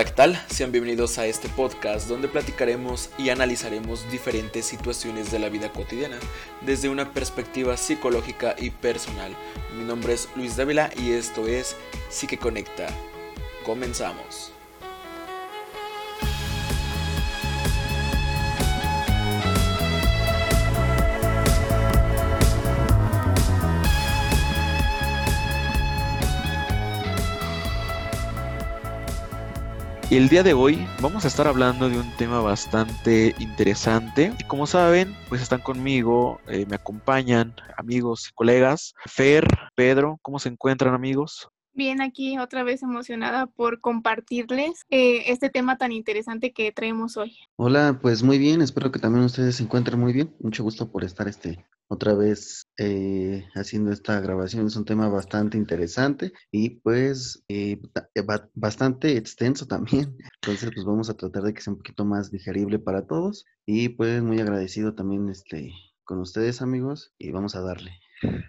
Hola, ¿qué tal? Sean bienvenidos a este podcast donde platicaremos y analizaremos diferentes situaciones de la vida cotidiana desde una perspectiva psicológica y personal. Mi nombre es Luis Dávila y esto es Psique Conecta. Comenzamos. El día de hoy vamos a estar hablando de un tema bastante interesante. Y como saben, pues están conmigo, eh, me acompañan amigos y colegas. Fer, Pedro, ¿cómo se encuentran amigos? Bien, aquí otra vez emocionada por compartirles eh, este tema tan interesante que traemos hoy. Hola, pues muy bien, espero que también ustedes se encuentren muy bien. Mucho gusto por estar este otra vez eh, haciendo esta grabación. Es un tema bastante interesante y pues eh, bastante extenso también. Entonces, pues vamos a tratar de que sea un poquito más digerible para todos y pues muy agradecido también este con ustedes amigos y vamos a darle.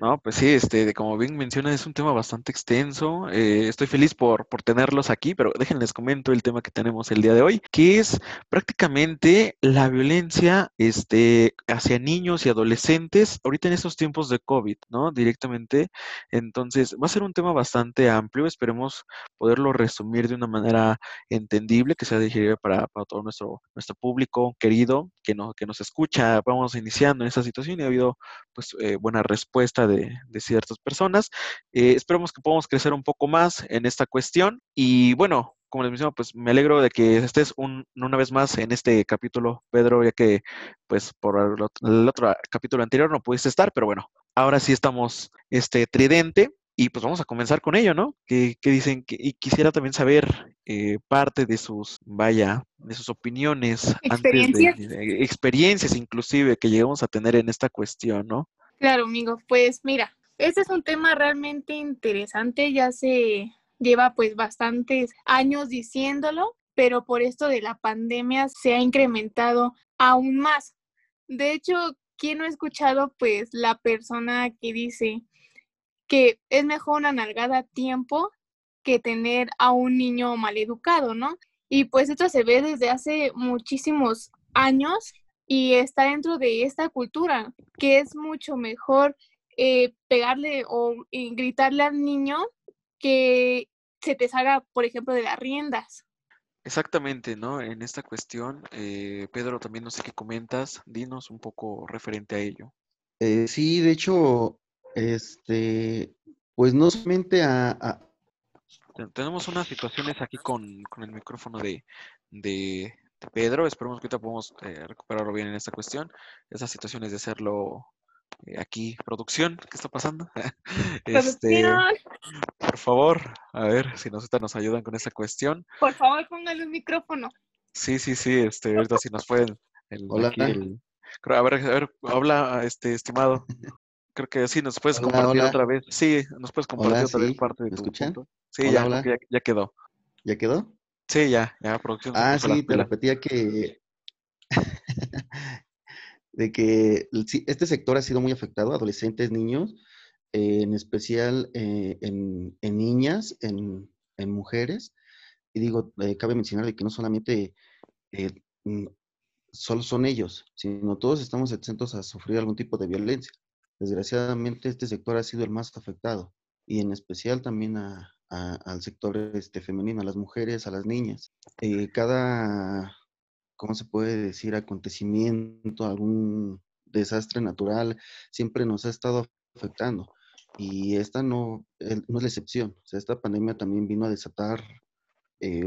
No, pues sí, este, como bien menciona, es un tema bastante extenso. Eh, estoy feliz por, por tenerlos aquí, pero déjenles comento el tema que tenemos el día de hoy, que es prácticamente la violencia este, hacia niños y adolescentes ahorita en estos tiempos de COVID, ¿no? Directamente. Entonces, va a ser un tema bastante amplio. Esperemos poderlo resumir de una manera entendible, que sea digerible para, para todo nuestro, nuestro público querido que, no, que nos escucha. Vamos iniciando en esta situación y ha habido pues eh, buena respuesta de, ciertas personas. Eh, esperamos que podamos crecer un poco más en esta cuestión. Y bueno, como les menciono, pues me alegro de que estés una vez más en este capítulo, Pedro, ya que pues por el, otro capítulo anterior no pudiste estar, pero bueno, ahora sí estamos este tridente. Y pues vamos a comenzar con ello, ¿no? Que, dicen que, y quisiera también saber eh, parte de sus, vaya, de sus opiniones, ¿Experiencias? Antes de, experiencias inclusive que llegamos a tener en esta cuestión, ¿no? Claro, amigo. Pues mira, este es un tema realmente interesante. Ya se lleva pues bastantes años diciéndolo, pero por esto de la pandemia se ha incrementado aún más. De hecho, ¿quién no ha escuchado pues la persona que dice que es mejor una nalgada a tiempo que tener a un niño maleducado, ¿no? Y pues esto se ve desde hace muchísimos años y está dentro de esta cultura, que es mucho mejor eh, pegarle o gritarle al niño que se te salga, por ejemplo, de las riendas. Exactamente, ¿no? En esta cuestión, eh, Pedro, también no sé qué comentas, dinos un poco referente a ello. Eh, sí, de hecho, este, pues no solamente a, Tenemos unas situaciones aquí con, con el micrófono de, de, Pedro. Esperemos que ahorita podamos eh, recuperarlo bien en esta cuestión. Esas situaciones de hacerlo eh, aquí, producción, ¿qué está pasando? este, por favor, a ver si nos, nos ayudan con esta cuestión. Por favor, póngale un micrófono. Sí, sí, sí, este, ahorita si nos pueden. El, hola. a ver, a ver, habla, este, estimado. Creo que sí, nos puedes compartir otra vez. Sí, nos puedes compartir otra vez parte de tu escuchan? Sí, ya, ya, ya quedó. ¿Ya quedó? Sí, ya, ya, producción. Ah, sí, te repetía que. de que este sector ha sido muy afectado, adolescentes, niños, en especial eh, en, niñas, en, mujeres. Y digo, eh, cabe mencionar de que no solamente eh, mm, solo son ellos, sino todos estamos exentos a sufrir algún tipo de violencia. Desgraciadamente, este sector ha sido el más afectado y en especial también a, al sector este, femenino, a las mujeres, a las niñas. Eh, cada, ¿cómo se puede decir?, acontecimiento, algún desastre natural, siempre nos ha estado afectando. Y esta no, no es la excepción. Esta pandemia también vino a desatar eh,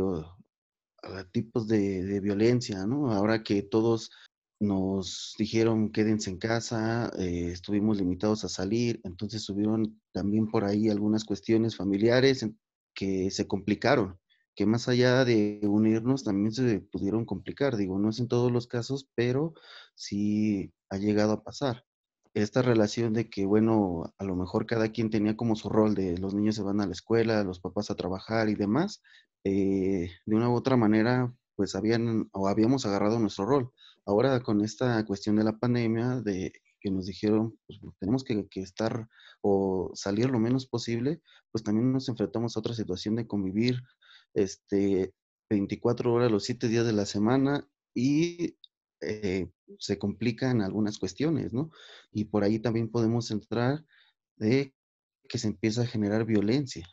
tipos de, de, violencia, ¿no? Ahora que todos nos dijeron quédense en casa, eh, estuvimos limitados a salir, entonces subieron también por ahí algunas cuestiones familiares que se complicaron, que más allá de unirnos también se pudieron complicar, digo, no es en todos los casos, pero sí ha llegado a pasar. Esta relación de que, bueno, a lo mejor cada quien tenía como su rol de los niños se van a la escuela, los papás a trabajar y demás, eh, de una u otra manera, pues habían o habíamos agarrado nuestro rol Ahora con esta cuestión de la pandemia, de que nos dijeron, pues tenemos que, estar o salir lo menos posible, pues también nos enfrentamos a otra situación de convivir este, 24 horas los 7 días de la semana y eh, se complican algunas cuestiones, ¿no? Y por ahí también podemos entrar de que se empieza a generar violencia.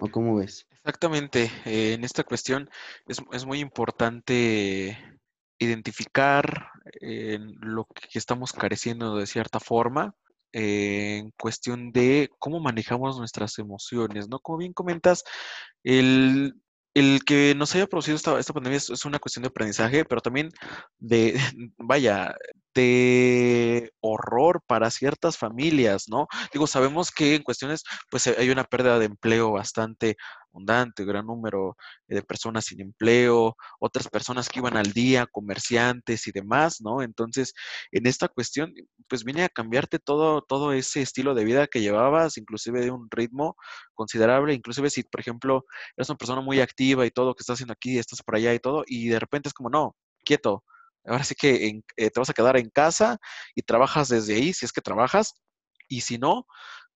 ¿O cómo ves? Exactamente. Eh, en esta cuestión es, es muy importante identificar eh, lo que estamos careciendo de cierta forma eh, en cuestión de cómo manejamos nuestras emociones, ¿no? Como bien comentas, el, el que nos haya producido esta, esta pandemia es, es, una cuestión de aprendizaje, pero también de, vaya, de horror para ciertas familias, ¿no? Digo, sabemos que en cuestiones, pues hay una pérdida de empleo bastante abundante, gran número de personas sin empleo, otras personas que iban al día, comerciantes y demás, ¿no? Entonces, en esta cuestión, pues viene a cambiarte todo, todo ese estilo de vida que llevabas, inclusive de un ritmo considerable, inclusive si, por ejemplo, eres una persona muy activa y todo, que estás haciendo aquí, estás por allá y todo, y de repente es como, no, quieto, ahora sí que en, eh, te vas a quedar en casa y trabajas desde ahí, si es que trabajas, y si no,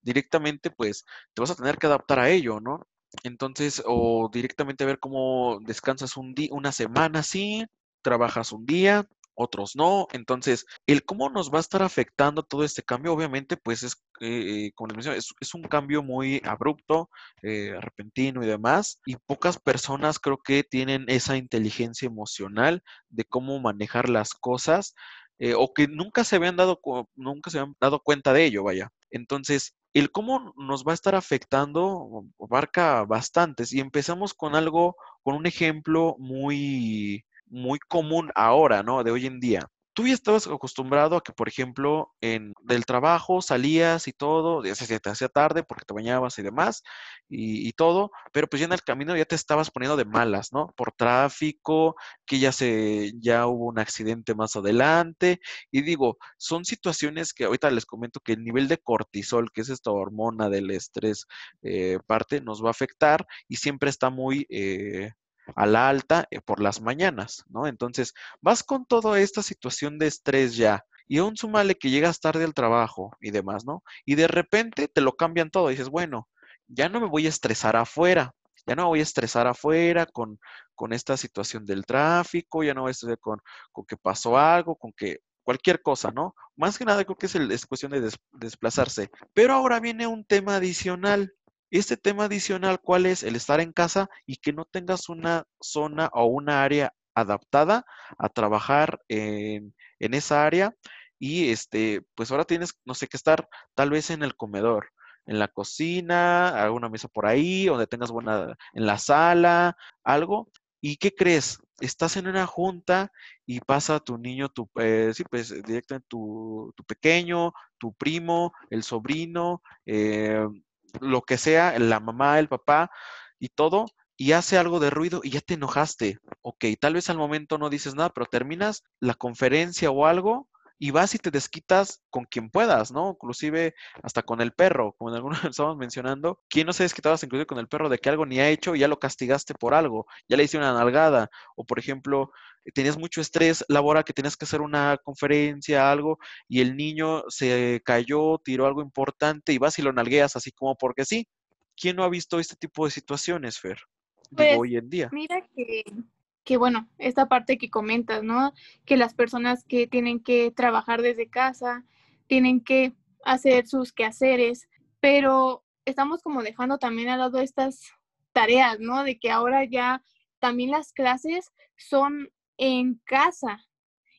directamente pues te vas a tener que adaptar a ello, ¿no? Entonces, o directamente ver cómo descansas un día, una semana sí, trabajas un día, otros no. Entonces, el cómo nos va a estar afectando todo este cambio, obviamente, pues es, eh, como les mencioné, es, es, un cambio muy abrupto, eh, repentino y demás. Y pocas personas creo que tienen esa inteligencia emocional de cómo manejar las cosas. Eh, o que nunca se habían dado nunca se habían dado cuenta de ello, vaya. Entonces, el cómo nos va a estar afectando abarca bastantes y empezamos con algo, con un ejemplo muy, muy común ahora, ¿no? De hoy en día tú ya estabas acostumbrado a que, por ejemplo, en del trabajo salías y todo, ya se te hacía tarde porque te bañabas y demás, y, y, todo, pero pues ya en el camino ya te estabas poniendo de malas, ¿no? Por tráfico, que ya se, ya hubo un accidente más adelante, y digo, son situaciones que ahorita les comento que el nivel de cortisol, que es esta hormona del estrés, eh, parte, nos va a afectar y siempre está muy... Eh, a la alta eh, por las mañanas, ¿no? Entonces, vas con toda esta situación de estrés ya, y aún sumale que llegas tarde al trabajo y demás, ¿no? Y de repente te lo cambian todo, y dices, bueno, ya no me voy a estresar afuera, ya no me voy a estresar afuera con, con esta situación del tráfico, ya no voy a estresar con, con que pasó algo, con que cualquier cosa, ¿no? Más que nada creo que es, el, es cuestión de des, desplazarse. Pero ahora viene un tema adicional, este tema adicional, ¿cuál es? El estar en casa y que no tengas una zona o una área adaptada a trabajar en, esa área. Y este, pues ahora tienes, no sé, que estar tal vez en el comedor, en la cocina, alguna mesa por ahí, donde tengas buena, en la sala, algo. ¿Y qué crees? Estás en una junta y pasa tu niño, tu, eh, sí, pues directamente tu, tu, pequeño, tu primo, el sobrino, eh, lo que sea, la mamá, el papá y todo, y hace algo de ruido y ya te enojaste. Ok, tal vez al momento no dices nada, pero terminas la conferencia o algo y vas y te desquitas con quien puedas, ¿no? Inclusive hasta con el perro, como en algunos estábamos mencionando. ¿Quién no se desquitaba inclusive con el perro de que algo ni ha hecho y ya lo castigaste por algo? Ya le hice una nalgada. O por ejemplo, tenías mucho estrés laboral que tenías que hacer una conferencia, algo, y el niño se cayó, tiró algo importante y vas y lo nalgueas así como porque sí. ¿Quién no ha visto este tipo de situaciones, Fer? Pues, Digo, hoy en día. Mira que que bueno, esta parte que comentas, ¿no? Que las personas que tienen que trabajar desde casa, tienen que hacer sus quehaceres, pero estamos como dejando también al lado estas tareas, ¿no? De que ahora ya también las clases son en casa.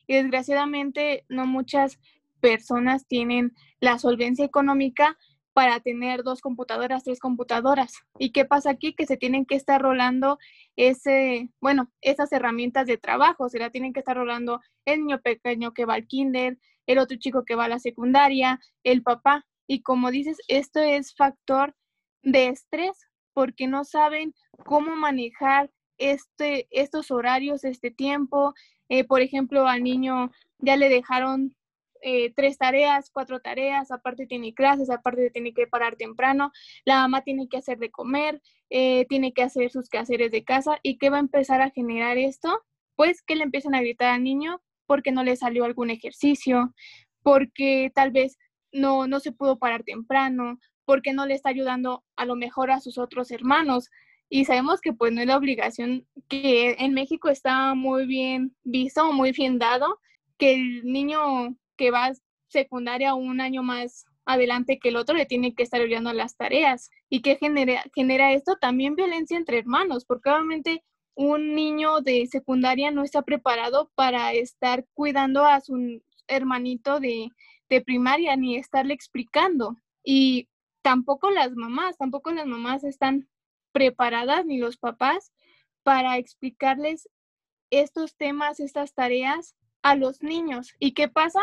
Y desgraciadamente no muchas personas tienen la solvencia económica para tener dos computadoras, tres computadoras. ¿Y qué pasa aquí? Que se tienen que estar rolando ese, bueno, esas herramientas de trabajo, se la tienen que estar rolando el niño pequeño que va al kinder, el otro chico que va a la secundaria, el papá. Y como dices, esto es factor de estrés porque no saben cómo manejar este, estos horarios, este tiempo. Eh, por ejemplo, al niño ya le dejaron eh, tres tareas, cuatro tareas, aparte tiene clases, aparte tiene que parar temprano, la mamá tiene que hacer de comer, eh, tiene que hacer sus quehaceres de casa y qué va a empezar a generar esto, pues que le empiezan a gritar al niño porque no le salió algún ejercicio, porque tal vez no, no se pudo parar temprano, porque no le está ayudando a lo mejor a sus otros hermanos. y sabemos que pues no es la obligación que en México está muy bien visto, muy bien dado, que el niño que va secundaria un año más adelante que el otro le tiene que estar ayudando las tareas. ¿Y qué genera, genera esto? También violencia entre hermanos, porque obviamente un niño de secundaria no está preparado para estar cuidando a su hermanito de, de primaria ni estarle explicando. Y tampoco las mamás, tampoco las mamás están preparadas ni los papás para explicarles estos temas, estas tareas a los niños. ¿Y qué pasa?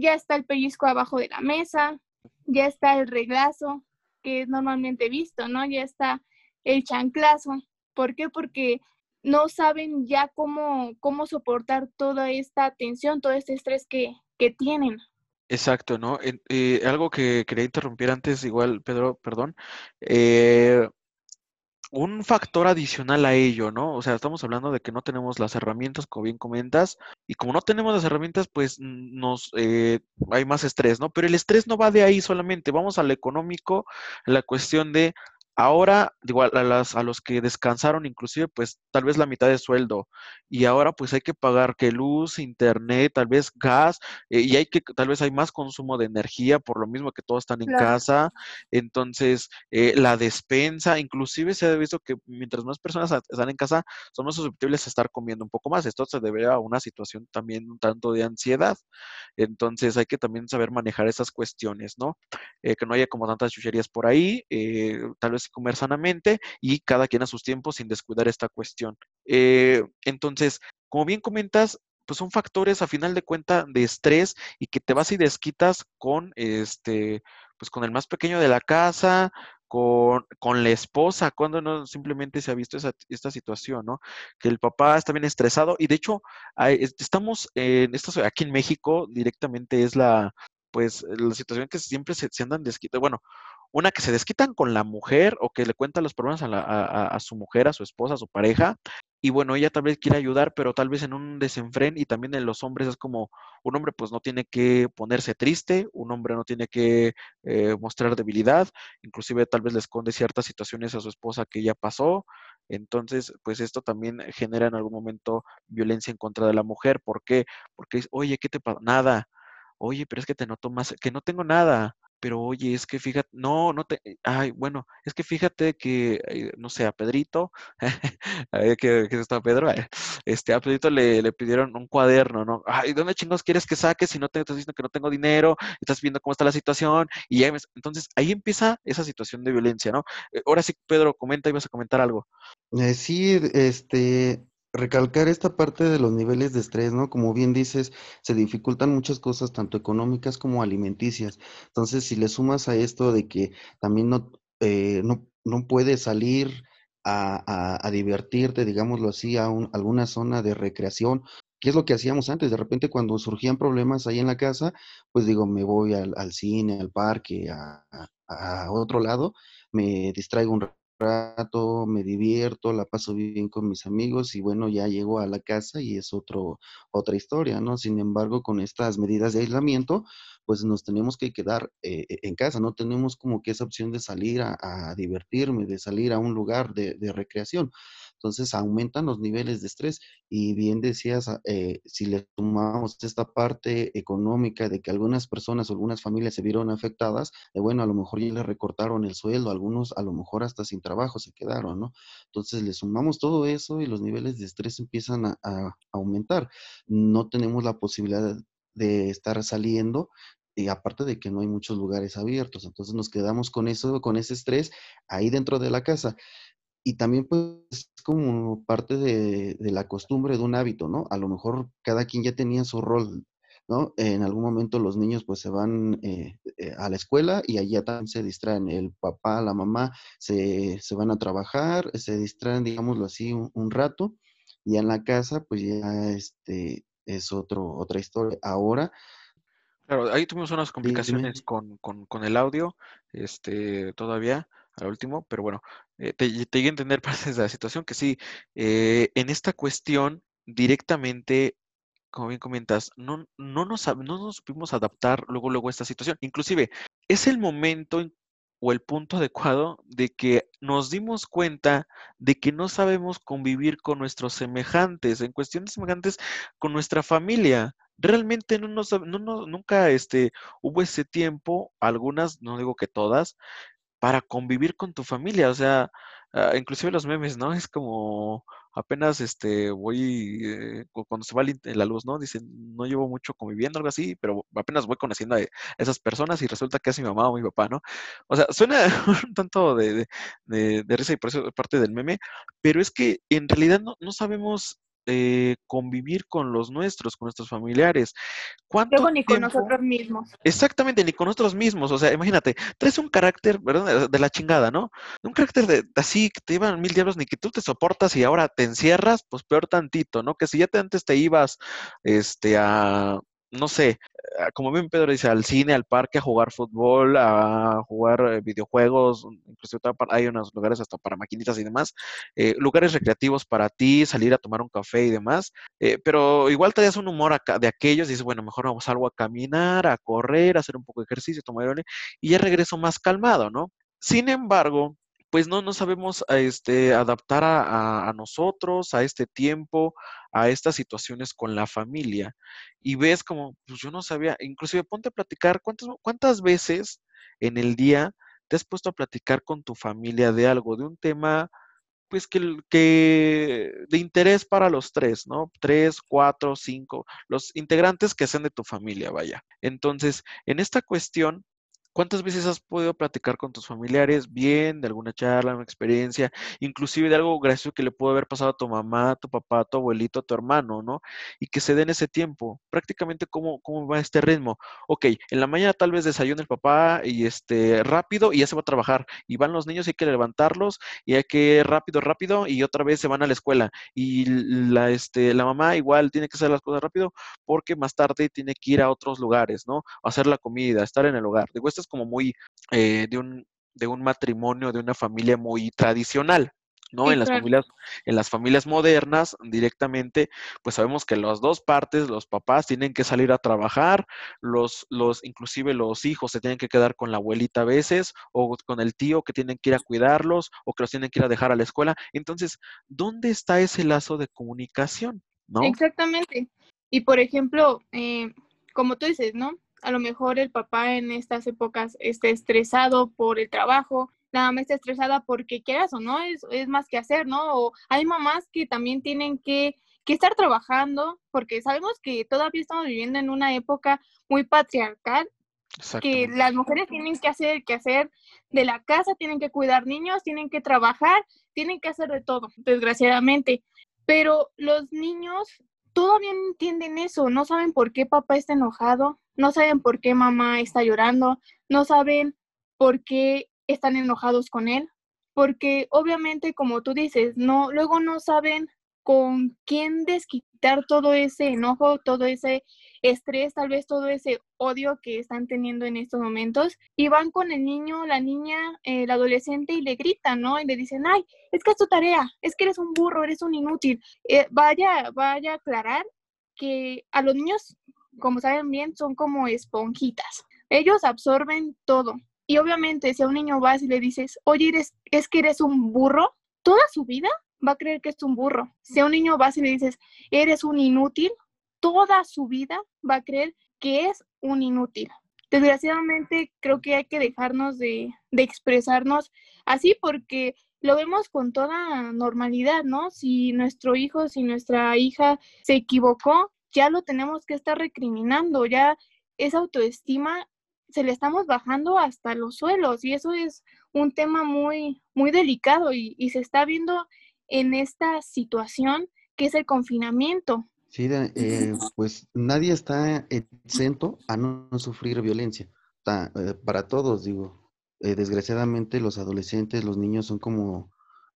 Ya está el pellizco abajo de la mesa, ya está el reglazo, que es normalmente visto, ¿no? Ya está el chanclazo. ¿Por qué? Porque no saben ya cómo, cómo soportar toda esta tensión, todo este estrés que, que tienen. Exacto, ¿no? Eh, algo que quería interrumpir antes, igual, Pedro, perdón. Eh, un factor adicional a ello, ¿no? O sea, estamos hablando de que no tenemos las herramientas, como bien comentas, y como no tenemos las herramientas, pues nos eh, hay más estrés, ¿no? Pero el estrés no va de ahí solamente, vamos al económico, la cuestión de Ahora, digo, a, las, a los que descansaron inclusive, pues tal vez la mitad de sueldo. Y ahora pues hay que pagar que luz, internet, tal vez gas, eh, y hay que, tal vez hay más consumo de energía, por lo mismo que todos están en casa. Entonces, eh, la despensa, inclusive se ha visto que mientras más personas están en casa, son más susceptibles a estar comiendo un poco más. Esto se debe a una situación también un tanto de ansiedad. Entonces hay que también saber manejar esas cuestiones, ¿no? Eh, que no haya como tantas chucherías por ahí, tal vez comer sanamente y cada quien a sus tiempos sin descuidar esta cuestión. Eh, entonces, como bien comentas, pues son factores a final de cuenta de estrés y que te vas y desquitas con este, pues con el más pequeño de la casa, con, con, la esposa, cuando no simplemente se ha visto esta situación, ¿no? Que el papá está bien estresado y de hecho estamos en esto aquí en México directamente es la pues la situación que siempre se, se andan desquitando, bueno, una que se desquitan con la mujer o que le cuentan los problemas a, su mujer, a su esposa, a su pareja, y bueno, ella tal vez quiere ayudar, pero tal vez en un desenfren y también en los hombres es como un hombre pues no tiene que ponerse triste, un hombre no tiene que eh, mostrar debilidad, inclusive tal vez le esconde ciertas situaciones a su esposa que ya pasó, entonces pues esto también genera en algún momento violencia en contra de la mujer, ¿por qué? Porque oye, ¿qué te pasa? Nada, oye, pero es que te noto más, que no tengo nada, pero oye, es que fíjate, no, no te, ay, bueno, es que fíjate que, eh, no sé, a Pedrito, que, que está Pedro, este, a Pedrito le, le, pidieron un cuaderno, ¿no? Ay, ¿dónde chingos quieres que saques si no te estás diciendo que no tengo dinero, estás viendo cómo está la situación? Y ya entonces ahí empieza esa situación de violencia, ¿no? Eh, ahora sí, Pedro, comenta, ibas a comentar algo. Eh, sí, este, recalcar esta parte de los niveles de estrés, ¿no? Como bien dices, se dificultan muchas cosas, tanto económicas como alimenticias. Entonces, si le sumas a esto de que también no, eh, no, no puedes salir a, a, divertirte, digámoslo así, a alguna zona de recreación, ¿qué es lo que hacíamos antes? De repente cuando surgían problemas ahí en la casa, pues digo, me voy al, al cine, al parque, a, a, otro lado, me distraigo un rato, me divierto, la paso bien con mis amigos y bueno, ya llego a la casa y es otro, otra historia, ¿no? Sin embargo, con estas medidas de aislamiento, pues nos tenemos que quedar eh, en casa, no tenemos como que esa opción de salir a, divertirme, de salir a un lugar de, de recreación. Entonces aumentan los niveles de estrés y bien decías, ah, eh, si le sumamos esta parte económica de que algunas personas o algunas familias se vieron afectadas, eh, bueno, a lo mejor ya le recortaron el sueldo, algunos a lo mejor hasta sin trabajo se quedaron, ¿no? Entonces le sumamos todo eso y los niveles de estrés empiezan a, a aumentar. No tenemos la posibilidad de estar saliendo y aparte de que no hay muchos lugares abiertos, entonces nos quedamos con eso, con ese estrés ahí dentro de la casa y también pues es como parte de, la costumbre de un hábito, ¿no? A lo mejor cada quien ya tenía su rol, ¿no? En algún momento los niños pues se van eh, eh, a la escuela y allá también se distraen, el papá, la mamá se, van a trabajar, se distraen, digámoslo así, un, rato y en la casa pues ya este es otro, otra historia. Ahora... Claro, ahí tuvimos unas complicaciones con, con, con el audio, este, todavía al último, pero bueno, eh, te, te a entender partes de la situación que sí, eh, en esta cuestión directamente, como bien comentas, no, no, nos, no nos supimos adaptar luego, luego a esta situación. Inclusive, es el momento o el punto adecuado de que nos dimos cuenta de que no sabemos convivir con nuestros semejantes, en cuestiones semejantes con nuestra familia. Realmente no nos, no, nunca este, hubo ese tiempo, algunas, no digo que todas, para convivir con tu familia. O sea, ah, inclusive los memes, ¿no? Es como apenas este voy eh, cuando se va la luz, ¿no? Dicen, no llevo mucho conviviendo, algo así, pero apenas voy conociendo a esas personas y resulta que es mi mamá o mi papá, ¿no? O sea, suena un tanto de, risa y por eso es parte del meme, pero es que en realidad no, no sabemos eh, convivir con los nuestros, con nuestros familiares. ¿Cuánto Luego ni con nosotros mismos. Exactamente, ni con nosotros mismos. O sea, imagínate, traes un carácter, ¿verdad? De la chingada, ¿no? Un carácter de así que te iban mil diablos, ni que tú te soportas y ahora te encierras, pues peor tantito, ¿no? Que si ya te, antes te ibas este, a, no sé, como bien Pedro dice, al cine, al parque, a jugar fútbol, a jugar eh, videojuegos, incluso hay unos lugares hasta para maquinitas y demás, eh, lugares recreativos para ti, salir a tomar un café y demás, eh, pero igual te das un humor acá, de aquellos y dices, bueno, mejor vamos algo a caminar, a correr, a hacer un poco de ejercicio, tomar y ya regreso más calmado, ¿no? Sin embargo, pues no nos sabemos este, adaptar a, nosotros, a este tiempo, a estas situaciones con la familia. Y ves como, pues yo no sabía, inclusive ponte a platicar, ¿cuántas, cuántas veces en el día te has puesto a platicar con tu familia de algo, de un tema, pues que, que de interés para los tres, ¿no? Tres, cuatro, cinco, los integrantes que sean de tu familia, vaya. Entonces, en esta cuestión, ¿Cuántas veces has podido platicar con tus familiares bien, de alguna charla, una experiencia, inclusive de algo gracioso que le pudo haber pasado a tu mamá, a tu papá, a tu abuelito, a tu hermano, ¿no? Y que se den ese tiempo. Prácticamente, ¿cómo, cómo va este ritmo? Ok, en la mañana tal vez desayuna el papá y este, rápido y ya se va a trabajar. Y van los niños y hay que levantarlos y hay que rápido, rápido y otra vez se van a la escuela. Y la, este, la mamá igual tiene que hacer las cosas rápido porque más tarde tiene que ir a otros lugares, ¿no? hacer la comida, estar en el hogar. Digo, esto es como muy eh, de, un, de un matrimonio, de una familia muy tradicional. ¿no? en las familias, en las familias modernas, directamente, pues sabemos que las dos partes, los papás tienen que salir a trabajar, los, los, inclusive los hijos se tienen que quedar con la abuelita a veces, o con el tío que tienen que ir a cuidarlos, o que los tienen que ir a dejar a la escuela. Entonces, ¿dónde está ese lazo de comunicación? ¿No? Exactamente. Y por ejemplo, eh, como tú dices, ¿no? A lo mejor el papá en estas épocas está estresado por el trabajo, la mamá está estresada porque quieras o no, es, es más que hacer, ¿no? O hay mamás que también tienen que, que estar trabajando porque sabemos que todavía estamos viviendo en una época muy patriarcal que las mujeres tienen que hacer, que hacer de la casa, tienen que cuidar niños, tienen que trabajar, tienen que hacer de todo, desgraciadamente. Pero los niños todavía no entienden eso, no saben por qué papá está enojado, no saben por qué mamá está llorando, no saben por qué están enojados con él, porque obviamente como tú dices, no luego no saben con quién desquitar todo ese enojo, todo ese estrés, tal vez todo ese odio que están teniendo en estos momentos y van con el niño, la niña, el adolescente y le gritan, ¿no? Y le dicen, ay, es que es tu tarea, es que eres un burro, eres un inútil. Eh, vaya, vaya a aclarar que a los niños, como saben bien, son como esponjitas. Ellos absorben todo. Y obviamente si a un niño vas y le dices, oye, eres, es que eres un burro, toda su vida va a creer que es un burro. Si a un niño vas y le dices, eres un inútil, toda su vida va a creer que es un inútil. Desgraciadamente, creo que hay que dejarnos de, de expresarnos así porque lo vemos con toda normalidad, ¿no? Si nuestro hijo, si nuestra hija se equivocó, ya lo tenemos que estar recriminando, ya esa autoestima se le estamos bajando hasta los suelos y eso es un tema muy, muy delicado y, y se está viendo en esta situación que es el confinamiento. Sí, eh, pues nadie está exento a no sufrir violencia. Eh, para todos, digo. Eh, desgraciadamente los adolescentes, los niños son como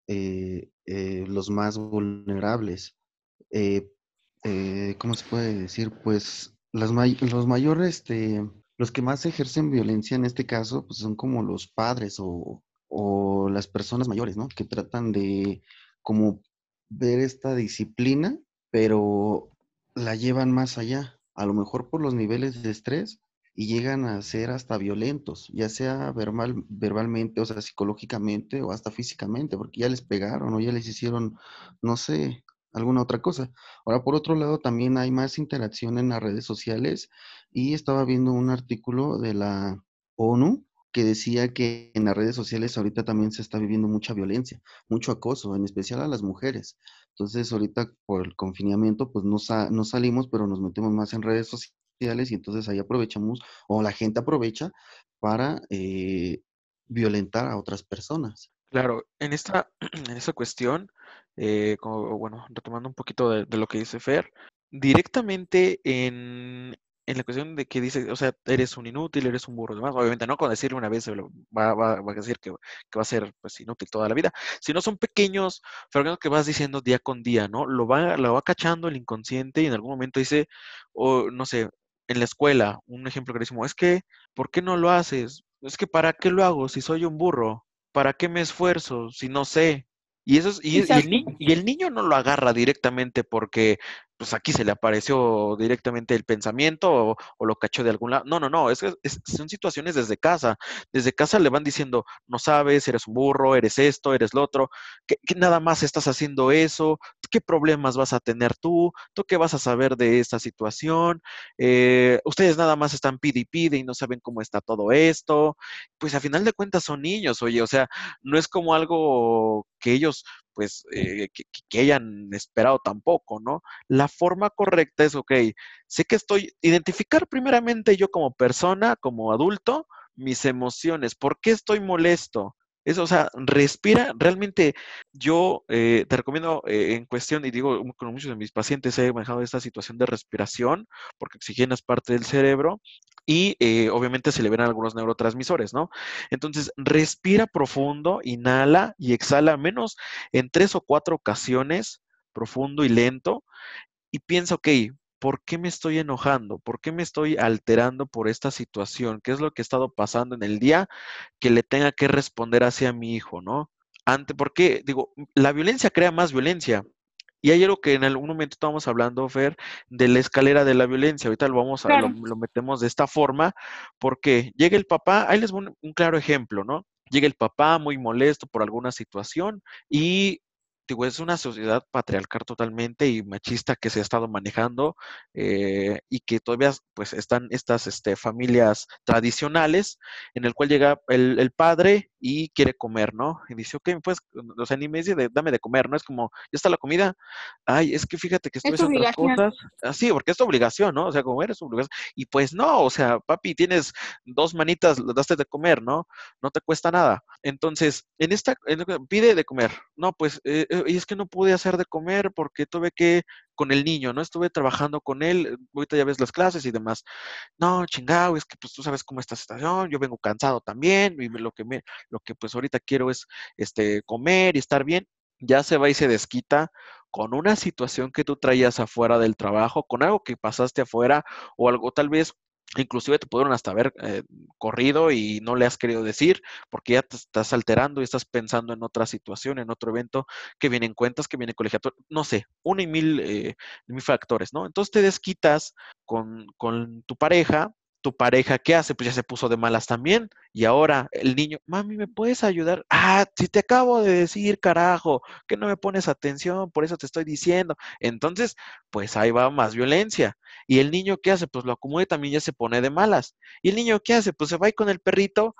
los más vulnerables. ¿Cómo se puede decir? Pues los mayores, este, los que más ejercen violencia en este caso, pues son como los padres o, o las personas mayores, ¿no? Que tratan de como ver esta disciplina, pero la llevan más allá, a lo mejor por los niveles de estrés y llegan a ser hasta violentos, ya sea verbal, verbalmente, o sea, psicológicamente o hasta físicamente, porque ya les pegaron o ya les hicieron, no sé, alguna otra cosa. Ahora, por otro lado, también hay más interacción en las redes sociales y estaba viendo un artículo de la ONU que decía que en las redes sociales ahorita también se está viviendo mucha violencia, mucho acoso, en especial a las mujeres. Entonces, ahorita por el confinamiento, pues no, no salimos, pero nos metemos más en redes sociales y entonces ahí aprovechamos, o la gente aprovecha para eh, violentar a otras personas. Claro, en esta, en esta cuestión, eh, como, bueno, retomando un poquito de, de, lo que dice Fer, directamente en, en la cuestión de que dice, o sea, eres un inútil, eres un burro, demás, obviamente no con decirle una vez va, va, va a decir que, que, va a ser pues inútil toda la vida, sino son pequeños fragmentos que vas diciendo día con día, ¿no? Lo va, lo va cachando el inconsciente y en algún momento dice, o no sé, en la escuela, un ejemplo clarísimo, es que, ¿por qué no lo haces? Es que, ¿para qué lo hago si soy un burro? ¿Para qué me esfuerzo si no sé? Y, eso es, y, y, el y, el niño, no lo agarra directamente porque pues aquí se le apareció directamente el pensamiento o, lo cachó de algún lado. No, no, no, es, es, son situaciones desde casa. Desde casa le van diciendo, no sabes, eres un burro, eres esto, eres lo otro, que, que, nada más estás haciendo eso, qué problemas vas a tener tú, tú qué vas a saber de esta situación, eh, ustedes nada más están pide y pide y no saben cómo está todo esto. Pues a final de cuentas son niños, oye, o sea, no es como algo que ellos pues eh, que, hayan esperado tampoco, ¿no? La forma correcta es, ok, sé que estoy, identificar primeramente yo como persona, como adulto, mis emociones, ¿por qué estoy molesto? Eso, o sea, respira. Realmente yo eh, te recomiendo eh, en cuestión, y digo, con muchos de mis pacientes he manejado esta situación de respiración, porque oxigena es parte del cerebro y eh, obviamente se ven algunos neurotransmisores, ¿no? Entonces, respira profundo, inhala y exhala menos en tres o cuatro ocasiones, profundo y lento, y piensa, ok, ¿por qué me estoy enojando? ¿Por qué me estoy alterando por esta situación? ¿Qué es lo que ha estado pasando en el día que le tenga que responder hacia mi hijo, ¿no? Ante, porque, digo, la violencia crea más violencia. Y hay algo que en algún momento estábamos hablando, Fer, de la escalera de la violencia. Ahorita lo vamos a, claro. lo, lo, metemos de esta forma, porque llega el papá, ahí les voy un, un claro ejemplo, ¿no? Llega el papá muy molesto por alguna situación y digo, es una sociedad patriarcal totalmente y machista que se ha estado manejando eh, y que todavía pues están estas este, familias tradicionales en el cual llega el, el, padre y quiere comer, ¿no? Y dice, ok, pues, o sea, ni me dice, de, dame de comer, ¿no? Es como, ya está la comida, ay, es que fíjate que estoy haciendo otras cosas. Así, ah, porque es tu obligación, ¿no? O sea, comer es tu obligación. Y pues no, o sea, papi, tienes dos manitas, le daste de comer, ¿no? No te cuesta nada. Entonces, en esta, en, pide de comer. No, pues, eh, y es que no pude hacer de comer porque tuve que con el niño, ¿no? Estuve trabajando con él, ahorita ya ves las clases y demás. No, chingado, es que pues tú sabes cómo está esta situación, yo vengo cansado también, y lo que me, lo que pues ahorita quiero es este comer y estar bien. Ya se va y se desquita con una situación que tú traías afuera del trabajo, con algo que pasaste afuera, o algo tal vez Inclusive te pudieron hasta haber eh, corrido y no le has querido decir porque ya te estás alterando y estás pensando en otra situación, en otro evento que viene en cuentas, que viene colegiatorio, no sé, uno y mil, eh, mil factores, ¿no? Entonces te desquitas con, con tu pareja tu pareja, ¿qué hace? Pues ya se puso de malas también. Y ahora el niño, mami, ¿me puedes ayudar? Ah, si te acabo de decir, carajo, que no me pones atención, por eso te estoy diciendo. Entonces, pues ahí va más violencia. Y el niño, ¿qué hace? Pues lo acumula y también ya se pone de malas. Y el niño, ¿qué hace? Pues se va ahí con el perrito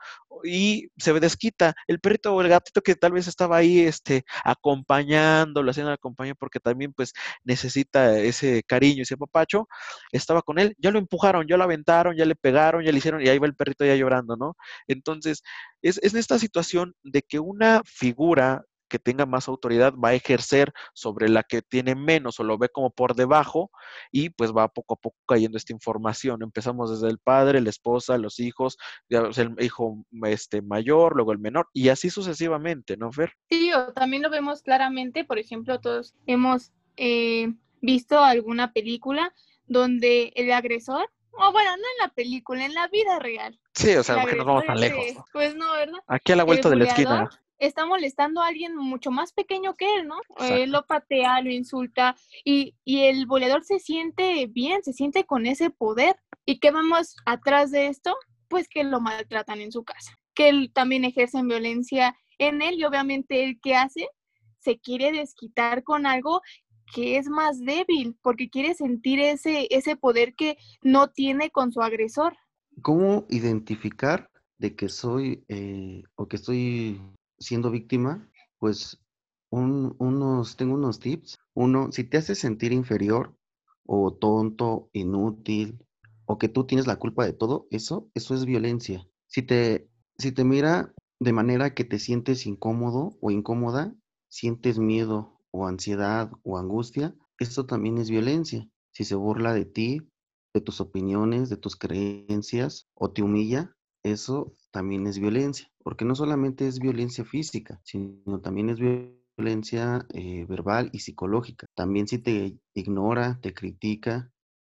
y se desquita. El perrito o el gatito que tal vez estaba ahí, este, acompañándolo, haciendo la compañía, porque también, pues, necesita ese cariño, ese papacho, estaba con él, ya lo empujaron, ya lo aventaron, ya le pegaron, ya le hicieron, y ahí va el perrito ya llorando, ¿no? Entonces, es, es esta situación de que una figura que tenga más autoridad va a ejercer sobre la que tiene menos o lo ve como por debajo y pues va poco a poco cayendo esta información. Empezamos desde el padre, la esposa, los hijos, el hijo este, mayor, luego el menor y así sucesivamente, ¿no, Fer? Sí, también lo vemos claramente, por ejemplo, todos hemos eh, visto alguna película donde el agresor o bueno, no en la película, en la vida real. Sí, o sea, que nos vamos tan lejos. ¿no? Pues no, ¿verdad? Aquí a la vuelta de la esquina está molestando a alguien mucho más pequeño que él, ¿no? Exacto. Él lo patea, lo insulta y, y el boleador se siente bien, se siente con ese poder ¿Y qué vamos atrás de esto? Pues que lo maltratan en su casa, que él también ejercen violencia en él y obviamente él que hace se quiere desquitar con algo que es más débil, porque quiere sentir ese, ese poder que no tiene con su agresor. ¿Cómo identificar de que soy eh, o que estoy siendo víctima? Pues unos, tengo unos tips. Uno, si te hace sentir inferior o tonto, inútil, o que tú tienes la culpa de todo, eso, eso es violencia. Si te, si te mira de manera que te sientes incómodo o incómoda, sientes miedo o ansiedad o angustia, esto también es violencia. Si se burla de ti, de tus opiniones, de tus creencias o te humilla, eso también es violencia, porque no solamente es violencia física, sino también es violencia eh, verbal y psicológica. También si te ignora, te critica,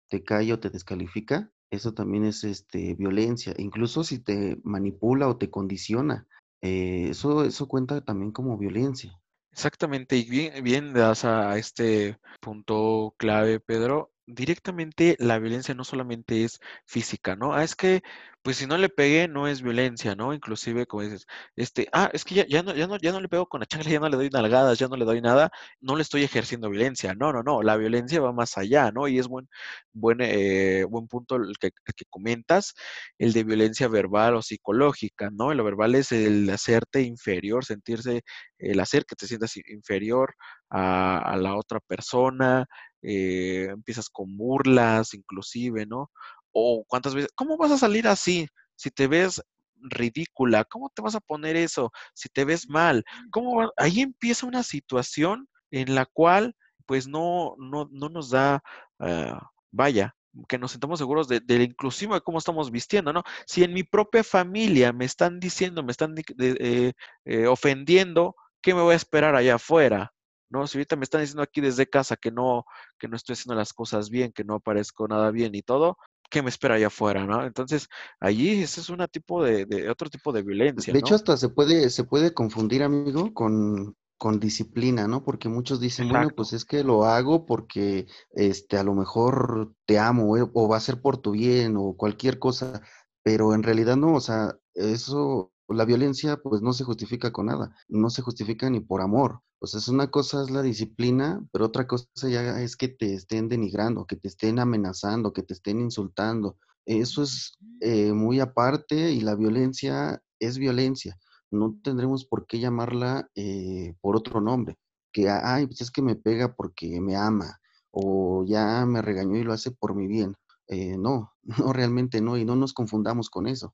te calla o te descalifica, eso también es este, violencia. Incluso si te manipula o te condiciona, eh, eso, eso cuenta también como violencia. Exactamente, y bien, bien das a este punto clave, Pedro. Directamente la violencia no solamente es física, ¿no? Ah, es que, pues si no le pegué, no es violencia, ¿no? Inclusive, como dices, este, ah, es que ya, no, ya no, ya no le pego con la chancla, ya no le doy nalgadas, ya no le doy nada, no le estoy ejerciendo violencia. No, no, no, la violencia va más allá, ¿no? Y es buen, buen, eh, buen punto el que, el que comentas, el de violencia verbal o psicológica, ¿no? Lo verbal es el hacerte inferior, sentirse el hacer que te sientas inferior a, la otra persona, eh, empiezas con burlas inclusive, ¿no? O cuántas veces, ¿cómo vas a salir así? Si te ves ridícula, ¿cómo te vas a poner eso? Si te ves mal, ¿cómo ahí empieza una situación en la cual pues no, no, no nos da, ah, vaya, que nos sentamos seguros de, inclusive de cómo estamos vistiendo, ¿no? Si en mi propia familia me están diciendo, me están eh, eh, ofendiendo, ¿qué me voy a esperar allá afuera? ¿No? Si ahorita me están diciendo aquí desde casa que no, que no estoy haciendo las cosas bien, que no aparezco nada bien y todo, ¿qué me espera allá afuera, no? Entonces, allí ese es un tipo de, otro tipo de violencia. De hecho, hasta se puede, se puede confundir, amigo, con, con disciplina, ¿no? Porque muchos dicen, bueno, pues es que lo hago porque este, a lo mejor te amo, eh, o va a ser por tu bien, o cualquier cosa, pero en realidad no, o sea, eso la violencia pues no se justifica con nada, no se justifica ni por amor. Sea, es una cosa es la disciplina, pero otra cosa ya es que te estén denigrando, que te estén amenazando, que te estén insultando. Eso es eh, muy aparte y la violencia es violencia. No tendremos por qué llamarla eh, por otro nombre. Que, ay, pues es que me pega porque me ama o ya me regañó y lo hace por mi bien. Eh, no, no, realmente no, y no nos confundamos con eso.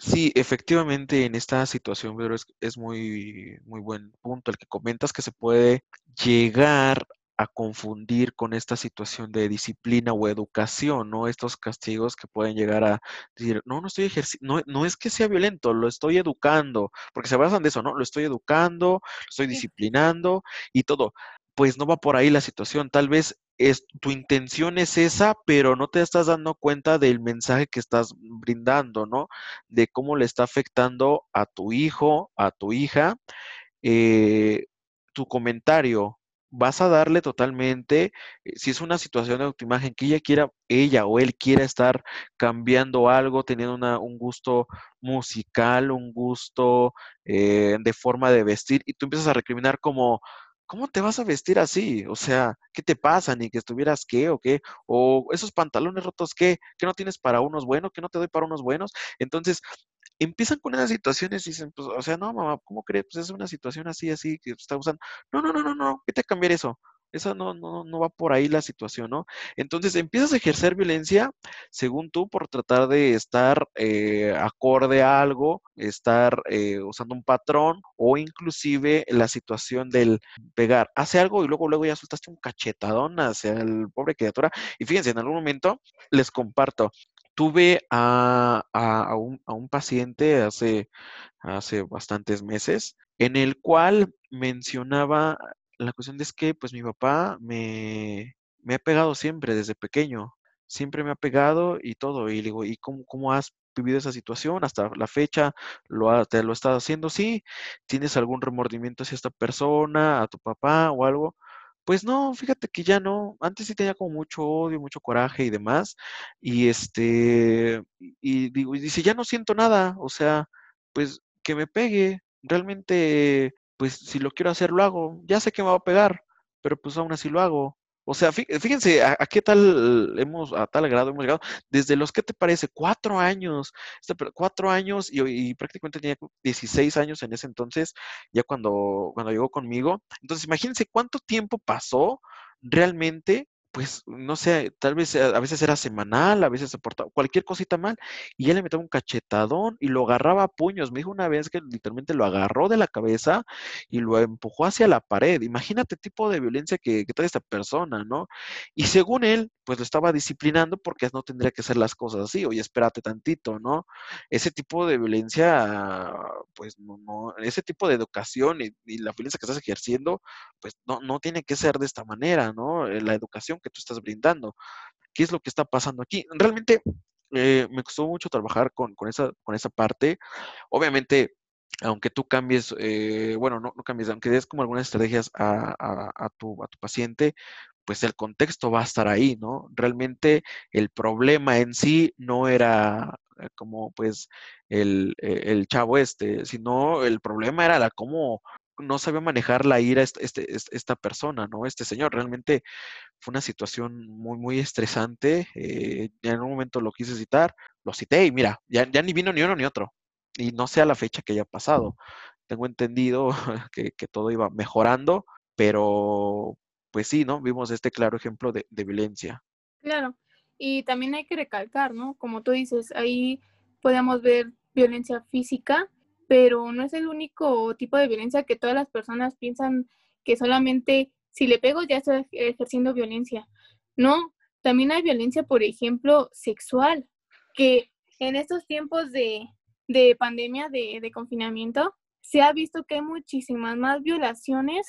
Sí, efectivamente, en esta situación, pero es, es muy, muy buen punto el que comentas que se puede llegar a confundir con esta situación de disciplina o educación, ¿no? Estos castigos que pueden llegar a decir, no, no estoy ejerciendo, no, no es que sea violento, lo estoy educando, porque se basan de eso, ¿no? Lo estoy educando, lo estoy disciplinando y todo. Pues no va por ahí la situación, tal vez es, tu intención es esa, pero no te estás dando cuenta del mensaje que estás brindando, ¿no? De cómo le está afectando a tu hijo, a tu hija, eh, tu comentario. Vas a darle totalmente, eh, si es una situación de autoimagen que ella quiera, ella o él quiera estar cambiando algo, teniendo un gusto musical, un gusto eh, de forma de vestir, y tú empiezas a recriminar como, ¿cómo te vas a vestir así? O sea, ¿qué te pasa? Ni que estuvieras qué o qué, o esos pantalones rotos qué, que no tienes para unos buenos, que no te doy para unos buenos. Entonces, empiezan con esas situaciones y dicen, pues, o sea, no, mamá, ¿cómo crees? Pues es una situación así, así, que está usando. No, no, no, no, no, ¿qué te cambiar eso? Eso no, no, no va por ahí la situación, ¿no? Entonces empiezas a ejercer violencia, según tú, por tratar de estar eh, acorde a algo, estar eh, usando un patrón o inclusive la situación del pegar. Hace algo y luego, luego ya soltaste un cachetadón hacia el pobre criatura. Y fíjense, en algún momento les comparto, tuve a, a, un, a un, paciente hace, hace bastantes meses en el cual mencionaba la cuestión es que, pues, mi papá me, me ha pegado siempre desde pequeño, siempre me ha pegado y todo, y le digo, ¿y cómo, cómo has vivido esa situación, hasta la fecha lo te lo estás haciendo, sí, tienes algún remordimiento hacia esta persona, a tu papá o algo. Pues no, fíjate que ya no. Antes sí tenía como mucho odio, mucho coraje y demás. Y este, y digo, y dice, ya no siento nada. O sea, pues que me pegue. Realmente, pues si lo quiero hacer, lo hago. Ya sé que me va a pegar, pero pues aún así lo hago. O sea, fíjense a, qué tal hemos, a tal grado hemos llegado. Desde los, ¿qué te parece? Cuatro años. Cuatro años y, prácticamente tenía 16 años en ese entonces, ya cuando, cuando llegó conmigo. Entonces, imagínense cuánto tiempo pasó realmente pues, no sé, tal vez eh, a veces era semanal, a veces se portaba cualquier cosita mal, y él le metía un cachetadón y lo agarraba a puños. Me dijo una vez que literalmente lo agarró de la cabeza y lo empujó hacia la pared. Imagínate el tipo de violencia que, que trae esta persona, ¿no? Y según él, pues lo estaba disciplinando porque no tendría que hacer las cosas así, oye, espérate tantito, ¿no? Ese tipo de violencia, pues no, no ese tipo de educación y, y la violencia que estás ejerciendo, pues no, no tiene que ser de esta manera, ¿no? Eh, la educación que tú estás brindando. ¿Qué es lo que está pasando aquí? Realmente eh, me costó mucho trabajar con, con, esa, con esa parte. Obviamente, aunque tú cambies, eh, bueno, no, no, cambies, aunque des como algunas estrategias a, a, tu, a tu paciente, pues el contexto va a estar ahí, ¿no? Realmente el problema en sí no era eh, como pues el, el chavo este, sino el problema era la cómo no sabía manejar la ira este, esta persona, ¿no? Este señor. Realmente fue una situación muy, muy estresante. Eh, en un momento lo quise citar, lo cité y mira, ya, ni vino ni uno ni otro. Y no sé a la fecha que haya pasado. Tengo entendido que, todo iba mejorando, pero pues sí, ¿no? Vimos este claro ejemplo de, de violencia. Claro, y también hay que recalcar, ¿no? Como tú dices, ahí podemos ver violencia física, pero no es el único tipo de violencia que todas las personas piensan que solamente si le pego ya estoy ejerciendo violencia. No, también hay violencia, por ejemplo, sexual, que en estos tiempos de, pandemia, de, de confinamiento, se ha visto que hay muchísimas más violaciones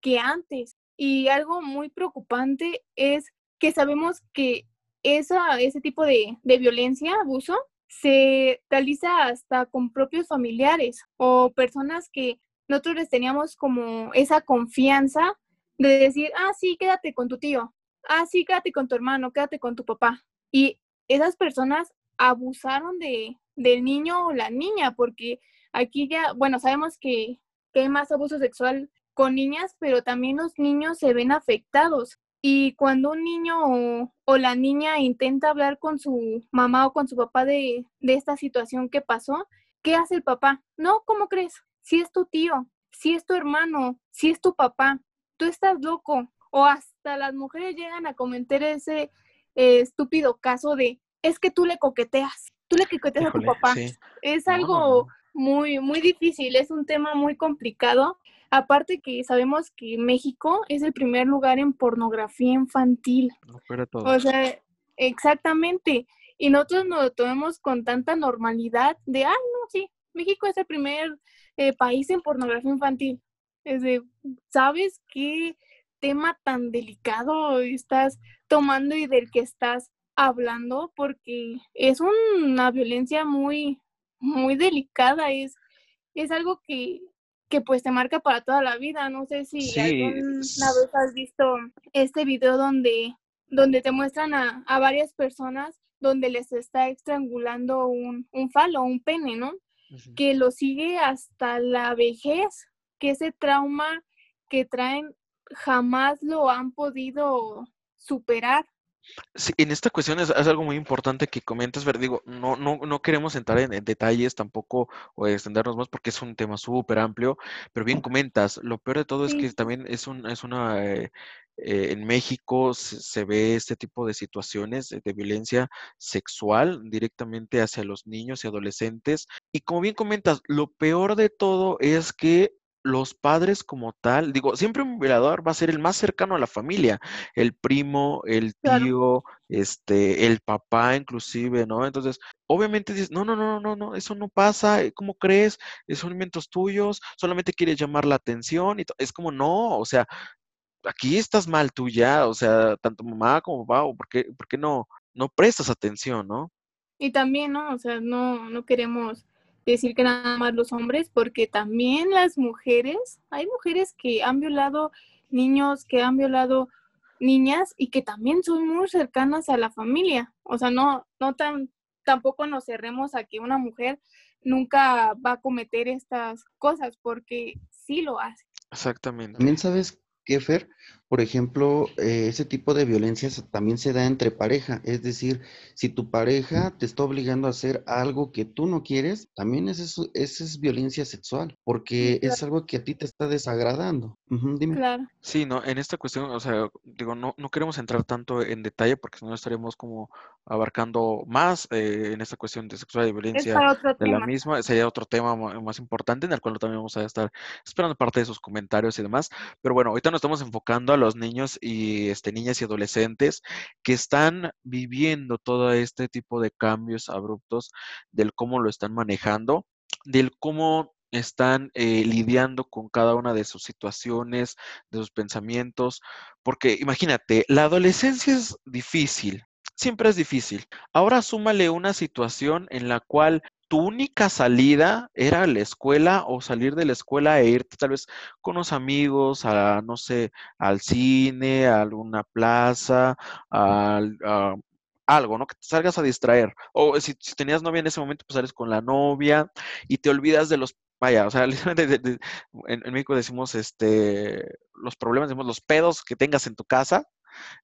que antes. Y algo muy preocupante es que sabemos que esa, ese tipo de, de violencia, abuso, se realiza hasta con propios familiares o personas que nosotros les teníamos como esa confianza de decir, ah, sí, quédate con tu tío, ah, sí, quédate con tu hermano, quédate con tu papá. Y esas personas abusaron de, del niño o la niña, porque aquí ya, bueno, sabemos que, que hay más abuso sexual con niñas, pero también los niños se ven afectados. Y cuando un niño o, la niña intenta hablar con su mamá o con su papá de, de esta situación que pasó, ¿qué hace el papá? No, ¿cómo crees? Si es tu tío, si es tu hermano, si es tu papá, tú estás loco. O hasta las mujeres llegan a comentar ese eh, estúpido caso de, es que tú le coqueteas, tú le coqueteas a tu papá. Es algo muy, muy difícil, es un tema muy complicado Aparte que sabemos que México es el primer lugar en pornografía infantil. o sea, exactamente. Y nosotros nos lo tomamos con tanta normalidad de, ay, no, sí, México es el primer eh, país en pornografía infantil. Es de, ¿sabes qué tema tan delicado estás tomando y del que estás hablando? Porque es una violencia muy, muy delicada, es, es algo que que pues te marca para toda la vida. No sé si alguna vez has visto este video donde, donde te muestran a, varias personas donde les está estrangulando un, un falo, un pene, ¿no? Que lo sigue hasta la vejez, que ese trauma que traen jamás lo han podido superar. Sí, en esta cuestión es, algo muy importante que comentas, ver, digo, no, no, no queremos entrar en, detalles tampoco o extendernos más porque es un tema súper amplio, pero bien comentas, lo peor de todo es que también es, un, es una, eh, eh, en México se, ve este tipo de situaciones de, de, violencia sexual directamente hacia los niños y adolescentes. Y como bien comentas, lo peor de todo es que los padres como tal, digo, siempre un violador va a ser el más cercano a la familia, el primo, el tío, este, el papá inclusive, ¿no? Entonces, obviamente dices, no, no, no, no, no, eso no pasa, eh, ¿cómo crees? Son inventos tuyos, solamente quieres llamar la atención y es como, no, o sea, aquí estás mal tú ya, o sea, tanto mamá como papá, o por qué, por qué no, no prestas atención, ¿no? Y también, ¿no? O sea, no, no queremos decir que nada más los hombres, porque también las mujeres, hay mujeres que han violado niños, que han violado niñas y que también son muy cercanas a la familia. O sea, no, no tan, tampoco nos cerremos a que una mujer nunca va a cometer estas cosas, porque sí lo hace. Exactamente. También sabes que, Fer, por ejemplo, eh, ese tipo de violencia también se da entre pareja. Es decir, si tu pareja te está obligando a hacer algo que tú no quieres, también es eso, esa es violencia sexual, porque es algo que a ti te está desagradando. dime. Claro. Sí, no, en esta cuestión, o sea, digo, no, no queremos entrar tanto en detalle porque si no estaremos como abarcando más eh, en esta cuestión de sexualidad y violencia de la misma. Sería otro tema más importante en el cual también vamos a estar esperando parte de sus comentarios y demás. Pero bueno, ahorita nos estamos enfocando a los niños y este, niñas y adolescentes que están viviendo todo este tipo de cambios abruptos del cómo lo están manejando, del cómo están eh, lidiando con cada una de sus situaciones, de sus pensamientos, porque imagínate, la adolescencia es difícil, siempre es difícil. Ahora súmale una situación en la cual tu única salida era la escuela o salir de la escuela e irte tal vez con unos amigos a, no sé, al cine, a alguna plaza, a, algo, ¿no? Que te salgas a distraer. O si, tenías novia en ese momento, pues sales con la novia y te olvidas de los, vaya, o sea, en, México decimos, este, los problemas, decimos, los pedos que tengas en tu casa.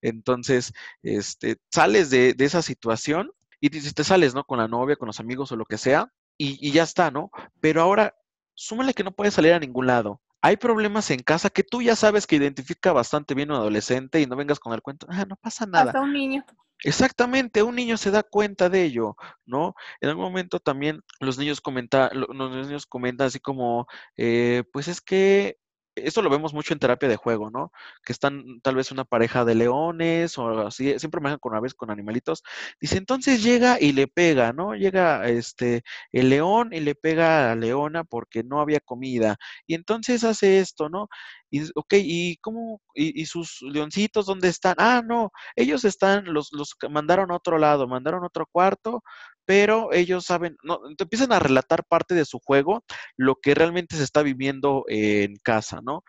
Entonces, este, sales de, de esa situación y te sales, ¿no? Con la novia, con los amigos o lo que sea, y, ya está, ¿no? Pero ahora, súmale que no puedes salir a ningún lado. Hay problemas en casa que tú ya sabes que identifica bastante bien un adolescente y no vengas con el cuento, ah, no pasa nada. Hasta un niño. Exactamente, un niño se da cuenta de ello, ¿no? En algún momento también los niños comentan, los niños comentan así como, eh, pues es que esto lo vemos mucho en terapia de juego, ¿no? Que están tal vez una pareja de leones o así, siempre me con vez con animalitos. Dice, entonces llega y le pega, ¿no? Llega este el león y le pega a la leona porque no había comida. Y entonces hace esto, ¿no? Y, ok, ¿y cómo? ¿Y, sus leoncitos dónde están? Ah, no, ellos están, los, los mandaron a otro lado, mandaron a otro cuarto, pero ellos saben, no, empiezan a relatar parte de su juego, lo que realmente se está viviendo en casa, ¿no?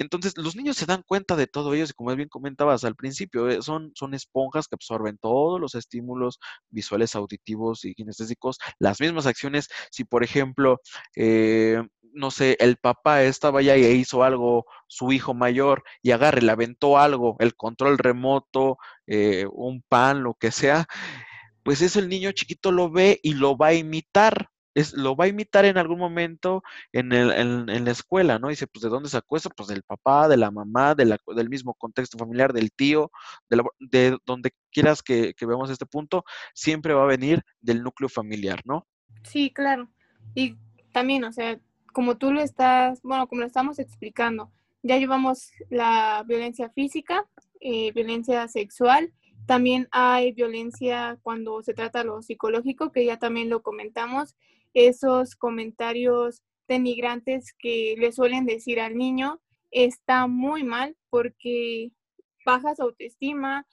Entonces, los niños se dan cuenta de todo ello, y como bien comentabas al principio, eh, son, son esponjas que absorben todos los estímulos visuales, auditivos y kinestésicos, las mismas acciones. Si, por ejemplo, eh, no sé, el papá estaba allá y hizo algo, su hijo mayor, y agarre, le aventó algo, el control remoto, eh, un pan, lo que sea, pues es el niño chiquito lo ve y lo va a imitar. Es, lo va a imitar en algún momento en, el, en, la escuela, ¿no? Dice, pues, ¿de dónde sacó eso? Pues del papá, de la mamá, de la, del mismo contexto familiar, del tío, de, de donde quieras que, que, veamos este punto, siempre va a venir del núcleo familiar, ¿no? Sí, claro. Y también, o sea, como tú lo estás, bueno, como lo estamos explicando, ya llevamos la violencia física, eh, violencia sexual, también hay violencia cuando se trata lo psicológico, que ya también lo comentamos, esos comentarios denigrantes que le suelen decir al niño está muy mal porque baja su autoestima,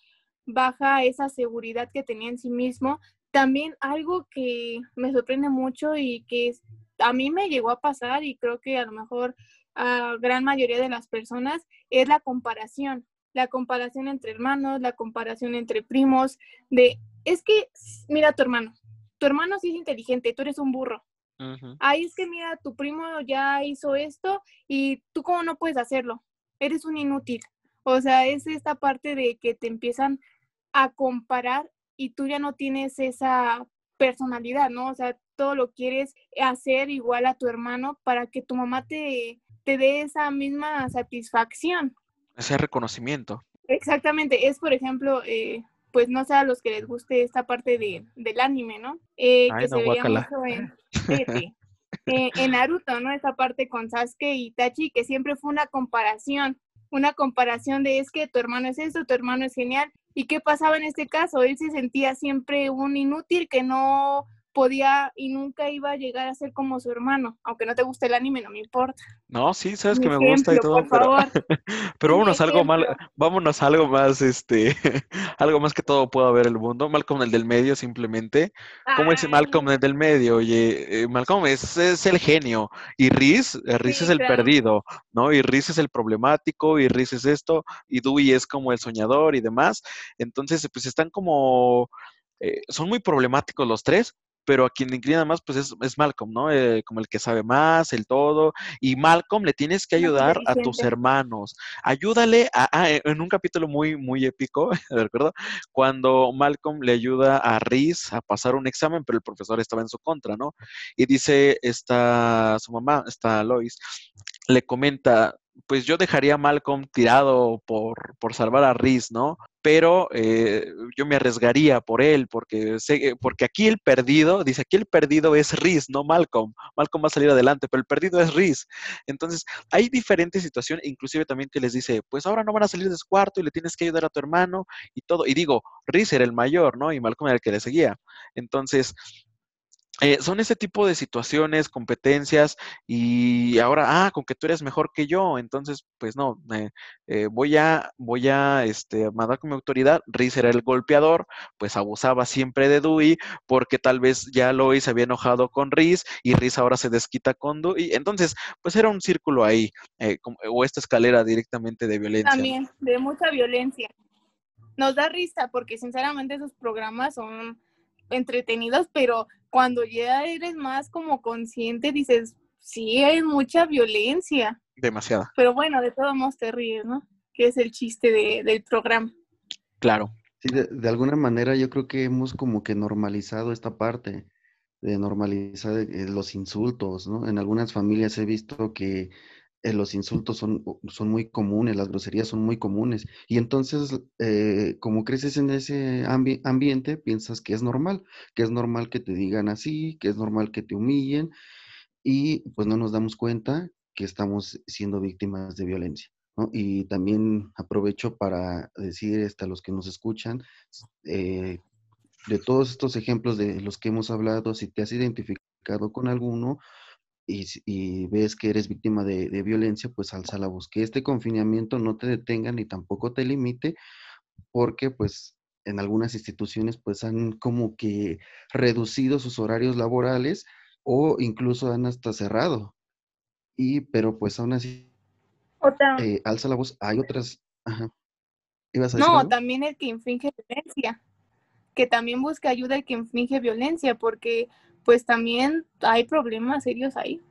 baja esa seguridad que tenía en sí mismo. También algo que me sorprende mucho y que a mí me llegó a pasar y creo que a lo mejor a gran mayoría de las personas es la comparación la comparación entre hermanos, la comparación entre primos, de, es que, mira tu hermano, tu hermano sí es inteligente, tú eres un burro. Ahí es que, mira, tu primo ya hizo esto y tú cómo no puedes hacerlo, eres un inútil. O sea, es esta parte de que te empiezan a comparar y tú ya no tienes esa personalidad, ¿no? O sea, todo lo quieres hacer igual a tu hermano para que tu mamá te, te dé esa misma satisfacción ese reconocimiento. Exactamente, es por ejemplo, eh, pues no sé a los que les guste esta parte de, del anime, ¿no? Eh, que se veía mucho en, eh, en Naruto, ¿no? Esa parte con Sasuke y Tachi, que siempre fue una comparación, una comparación de es que tu hermano es esto, tu hermano es genial. ¿Y qué pasaba en este caso? Él se sentía siempre un inútil que no podía y nunca iba a llegar a ser como su hermano, aunque no te guste el anime, no me importa. No, sí, sabes que me gusta y todo, pero, pero vámonos a algo mal, vámonos a algo más, este, algo más que todo pueda ver el mundo. Malcolm el del medio, simplemente. ¿Cómo es Malcolm el del medio? Oye, eh, Malcolm es, es, el genio y Riz, eh, Riz es el perdido, ¿no? Y Riz es el problemático y Riz es esto y Dewey es como el soñador y demás. Entonces, pues están como eh, son muy problemáticos los tres, pero a quien le inclina más, pues es, Malcolm, ¿no? Eh, como el que sabe más, el todo. Y Malcolm le tienes que ayudar a tus hermanos. Ayúdale a, en un capítulo muy, muy épico, ¿de acuerdo? Cuando Malcolm le ayuda a Riz a pasar un examen, pero el profesor estaba en su contra, ¿no? Y dice esta, su mamá, esta Lois, le comenta, pues yo dejaría a Malcolm tirado por, por salvar a Riz, ¿no? Pero eh, yo me arriesgaría por él, porque, sé, porque aquí el perdido, dice, aquí el perdido es Riz, no Malcolm. Malcolm va a salir adelante, pero el perdido es Riz. Entonces, hay diferentes situaciones, inclusive también que les dice, pues ahora no van a salir de su cuarto y le tienes que ayudar a tu hermano y todo. Y digo, Riz era el mayor, ¿no? Y Malcolm era el que le seguía. Entonces, eh, son ese tipo de situaciones, competencias, y ahora, ah, con que tú eres mejor que yo, entonces, pues no, eh, eh, voy a, voy a, este, mandar con mi autoridad, Riz era el golpeador, pues abusaba siempre de Dewey, porque tal vez ya Lois se había enojado con Riz, y Riz ahora se desquita con Dewey, entonces, pues era un círculo ahí, o esta escalera directamente de violencia. También, de mucha violencia. Nos da risa, porque sinceramente esos programas son entretenidos, pero cuando ya eres más como consciente, dices, sí, hay mucha violencia. Demasiada. Pero bueno, de todos modos te ríes, ¿no? Que es el chiste del programa. Claro. Sí, de, alguna manera yo creo que hemos como que normalizado esta parte, de normalizar eh, los insultos, ¿no? En algunas familias he visto que eh, los insultos son, son muy comunes, las groserías son muy comunes. Y entonces, eh, como creces en ese ambiente, piensas que es normal, que es normal que te digan así, que es normal que te humillen, y pues no nos damos cuenta que estamos siendo víctimas de violencia. Y también aprovecho para decir este, a los que nos escuchan, eh, de todos estos ejemplos de los que hemos hablado, si te has identificado con alguno, y, ves que eres víctima de, violencia, pues alza la voz. Que este confinamiento no te detenga ni tampoco te limite, porque pues en algunas instituciones pues han como que reducido sus horarios laborales o incluso han hasta cerrado. Y, pero pues aún así, eh, alza la voz. Hay otras... Ajá. no, también el que infringe violencia, que también busca ayuda el que infringe violencia, porque pues también hay problemas serios ahí.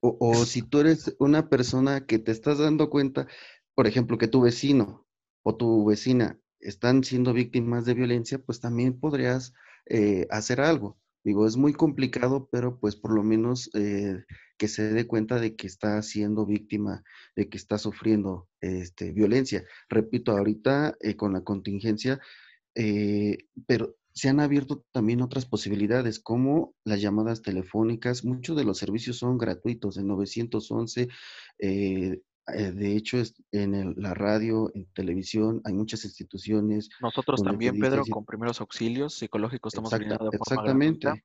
O, si tú eres una persona que te estás dando cuenta, por ejemplo, que tu vecino o tu vecina están siendo víctimas de violencia, pues también podrías eh, hacer algo. Digo, es muy complicado, pero pues por lo menos eh, que se dé cuenta de que está siendo víctima, de que está sufriendo este, violencia. Repito, ahorita eh, con la contingencia, pero se han abierto también otras posibilidades, como las llamadas telefónicas. Muchos de los servicios son gratuitos, en 911. Eh, eh, de hecho, en la radio, en televisión, hay muchas instituciones. Nosotros también, Pedro, con primeros auxilios psicológicos estamos forma Exactamente.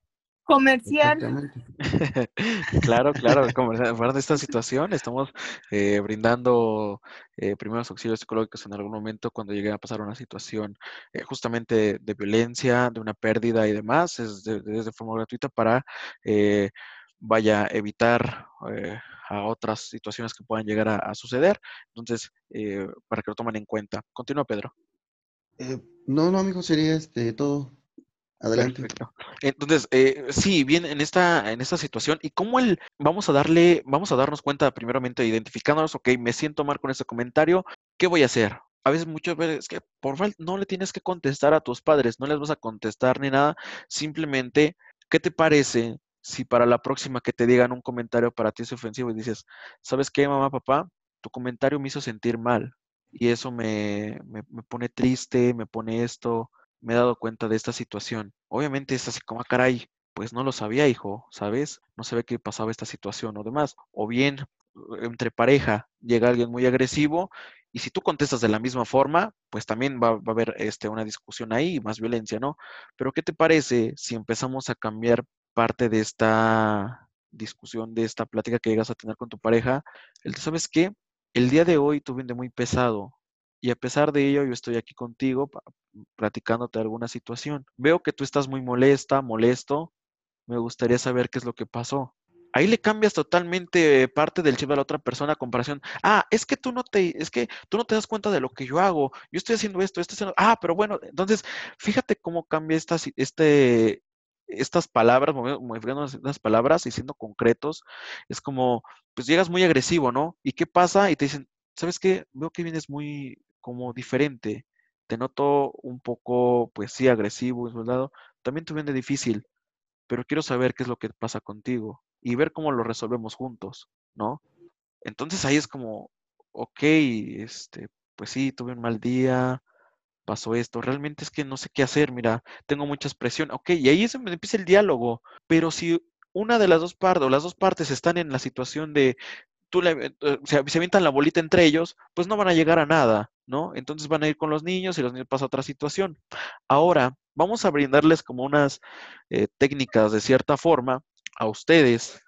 Comercial. claro, claro, comercial. de esta situación estamos eh, brindando eh, primeros auxilios psicológicos en algún momento cuando llegue a pasar una situación eh, justamente de violencia, de una pérdida y demás, es de, forma gratuita para vaya evitar a otras situaciones que puedan llegar a, suceder. Entonces, para que lo tomen en cuenta. Continúa, Pedro. no, no, amigo, sería este todo. Adelante. Entonces, eh, sí, bien, en esta, en esta situación, y cómo el, vamos a darle, vamos a darnos cuenta primeramente identificándonos, ok, me siento mal con ese comentario, ¿qué voy a hacer? A veces muchas veces que por no le tienes que contestar a tus padres, no les vas a contestar ni nada, simplemente, ¿qué te parece si para la próxima que te digan un comentario para ti es ofensivo y dices, ¿sabes qué, mamá, papá? Tu comentario me hizo sentir mal y eso me, me, me pone triste, me pone esto, me he dado cuenta de esta situación. Obviamente es así como, ah, caray, pues no lo sabía, hijo, ¿sabes? No sabía que pasaba esta situación o demás. O bien, entre pareja, llega alguien muy agresivo y si tú contestas de la misma forma, pues también va, va, a haber este, una discusión ahí y más violencia, ¿no? Pero ¿qué te parece si empezamos a cambiar parte de esta discusión, de esta plática que llegas a tener con tu pareja, el ¿sabes qué? El día de hoy tuve un día muy pesado y a pesar de ello yo estoy aquí contigo platicándote alguna situación. Veo que tú estás muy molesta, molesto, me gustaría saber qué es lo que pasó. Ahí le cambias totalmente parte del chip a la otra persona a comparación. Ah, es que tú no te, es que tú no te das cuenta de lo que yo hago. Yo estoy haciendo esto, esto haciendo. Ah, pero bueno, entonces, fíjate cómo cambia estas, este, estas palabras, modificando las palabras y siendo concretos. Es como, pues llegas muy agresivo, ¿no? ¿Y qué pasa? Y te dicen, ¿sabes qué? Veo que vienes muy como diferente. Te noto un poco, pues sí, agresivo, soldado. También te viene difícil, pero quiero saber qué es lo que pasa contigo y ver cómo lo resolvemos juntos, ¿no? Entonces ahí es como, ok, este, pues sí, tuve un mal día, pasó esto, realmente es que no sé qué hacer, mira, tengo mucha presión, ok, y ahí es donde empieza el diálogo, pero si una de las dos partes o las dos partes están en la situación de tú le, eh, se, se avientan la bolita entre ellos, pues no van a llegar a nada, ¿no? Entonces van a ir con los niños y los niños pasan a otra situación. Ahora, vamos a brindarles como unas eh, técnicas de cierta forma a ustedes,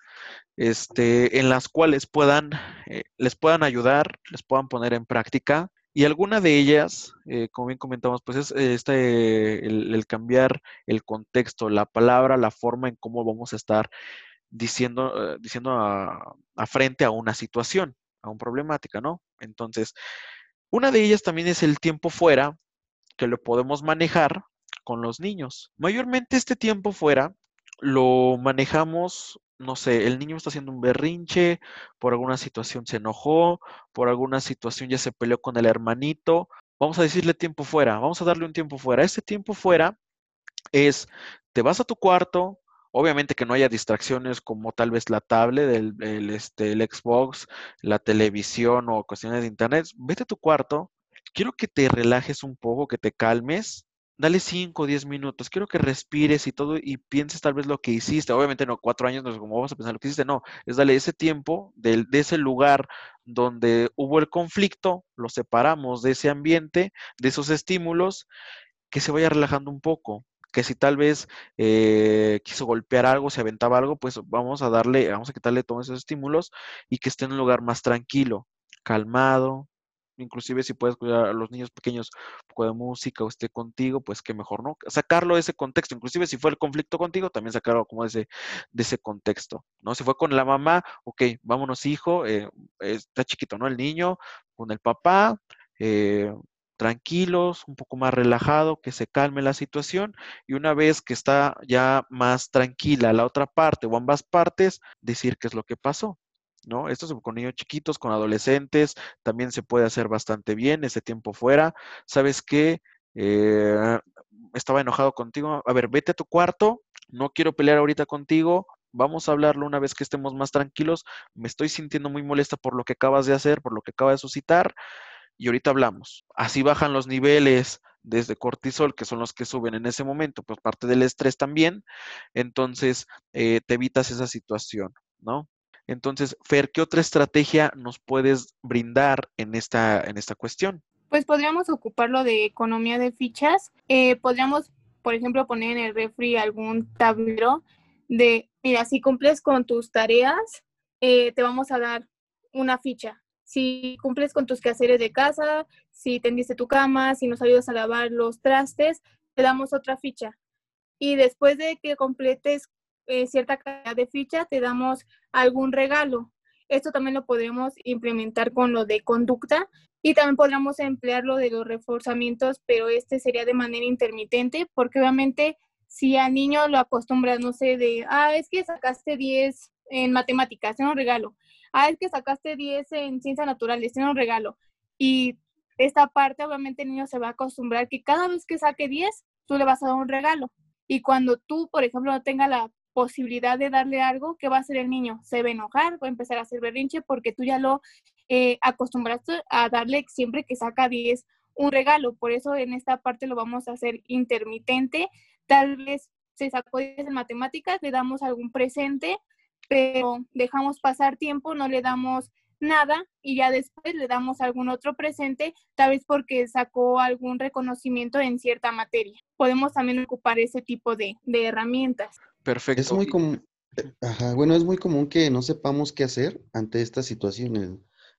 este, en las cuales puedan, eh, les puedan ayudar, les puedan poner en práctica. Y alguna de ellas, como bien comentamos, pues es este, el, cambiar el contexto, la palabra, la forma en cómo vamos a estar diciendo, diciendo a, a frente a una situación, a una problemática, ¿no? Entonces, una de ellas también es el tiempo fuera, que lo podemos manejar con los niños. Mayormente este tiempo fuera lo manejamos, no sé, el niño está haciendo un berrinche, por alguna situación se enojó, por alguna situación ya se peleó con el hermanito. Vamos a decirle tiempo fuera, vamos a darle un tiempo fuera. Este tiempo fuera es, te vas a tu cuarto, Obviamente que no haya distracciones como tal vez la tablet, el, este, el Xbox, la televisión o cuestiones de internet. Vete a tu cuarto. Quiero que te relajes un poco, que te calmes. Dale 5 o 10 minutos. Quiero que respires y todo y pienses tal vez lo que hiciste. Obviamente no, cuatro años no es como vas a pensar lo que hiciste. No, es darle ese tiempo de ese lugar donde hubo el conflicto, lo separamos de ese ambiente, de esos estímulos, que se vaya relajando un poco que si tal vez eh, quiso golpear algo, se aventaba algo, pues vamos a darle, vamos a quitarle todos esos estímulos y que esté en un lugar más tranquilo, calmado, inclusive si puedes cuidar a los niños pequeños un poco de música o esté contigo, pues qué mejor, ¿no? Sacarlo de ese contexto, inclusive si fue el conflicto contigo, también sacarlo como de ese, de ese contexto, ¿no? Si fue con la mamá, ok, vámonos hijo, eh, está chiquito, ¿no? El niño, con el papá, eh, tranquilos, un poco más relajado, que se calme la situación y una vez que está ya más tranquila la otra parte o ambas partes, decir qué es lo que pasó. ¿No? Esto es con niños chiquitos, con adolescentes, también se puede hacer bastante bien ese tiempo fuera. ¿Sabes qué? Eh, estaba enojado contigo. A ver, vete a tu cuarto, no quiero pelear ahorita contigo, vamos a hablarlo una vez que estemos más tranquilos. Me estoy sintiendo muy molesta por lo que acabas de hacer, por lo que acabas de suscitar y ahorita hablamos. Así bajan los niveles desde cortisol, que son los que suben en ese momento, pues parte del estrés también, entonces eh, te evitas esa situación, ¿no? Entonces, Fer, ¿qué otra estrategia nos puedes brindar en esta, en esta cuestión? Pues podríamos ocuparlo de economía de fichas. Eh, podríamos, por ejemplo, poner en el refri algún tablero de, mira, si cumples con tus tareas, eh, te vamos a dar una ficha si cumples con tus quehaceres de casa, si tendiste tu cama, si nos ayudas a lavar los trastes, te damos otra ficha. Y después de que completes eh, cierta cantidad de ficha, te damos algún regalo. Esto también lo podemos implementar con lo de conducta y también podríamos emplear lo de los reforzamientos, pero este sería de manera intermitente, porque obviamente si al niño lo acostumbras, no sé, de, ah, es que sacaste 10 en matemáticas, es un regalo ah, es que sacaste 10 en ciencias naturales, tiene un regalo. Y esta parte, obviamente, el niño se va a acostumbrar que cada vez que saque 10, tú le vas a dar un regalo. Y cuando tú, por ejemplo, no tenga la posibilidad de darle algo, ¿qué va a hacer el niño? Se va a enojar, va a empezar a hacer berrinche porque tú ya lo eh, acostumbraste a darle siempre que saca 10 un regalo. Por eso en esta parte lo vamos a hacer intermitente. Tal vez se sacó 10 en matemáticas, le damos algún presente pero dejamos pasar tiempo, no le damos nada y ya después le damos algún otro presente, tal vez porque sacó algún reconocimiento en cierta materia. Podemos también ocupar ese tipo de, herramientas. Perfecto. Es muy común, eh, ajá, bueno, es muy común que no sepamos qué hacer ante estas situaciones.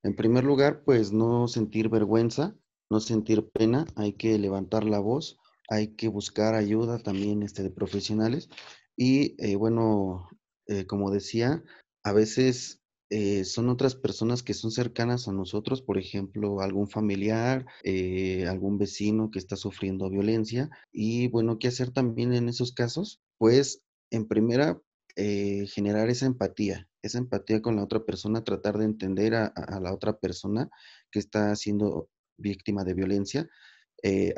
En primer lugar, pues no sentir vergüenza, no sentir pena, hay que levantar la voz, hay que buscar ayuda también este, de profesionales. Y eh, bueno, eh, como decía, a veces eh, son otras personas que son cercanas a nosotros, por ejemplo, algún familiar, eh, algún vecino que está sufriendo violencia. Y bueno, ¿qué hacer también en esos casos? Pues en primera, generar esa empatía, esa empatía con la otra persona, tratar de entender a la otra persona que está siendo víctima de violencia,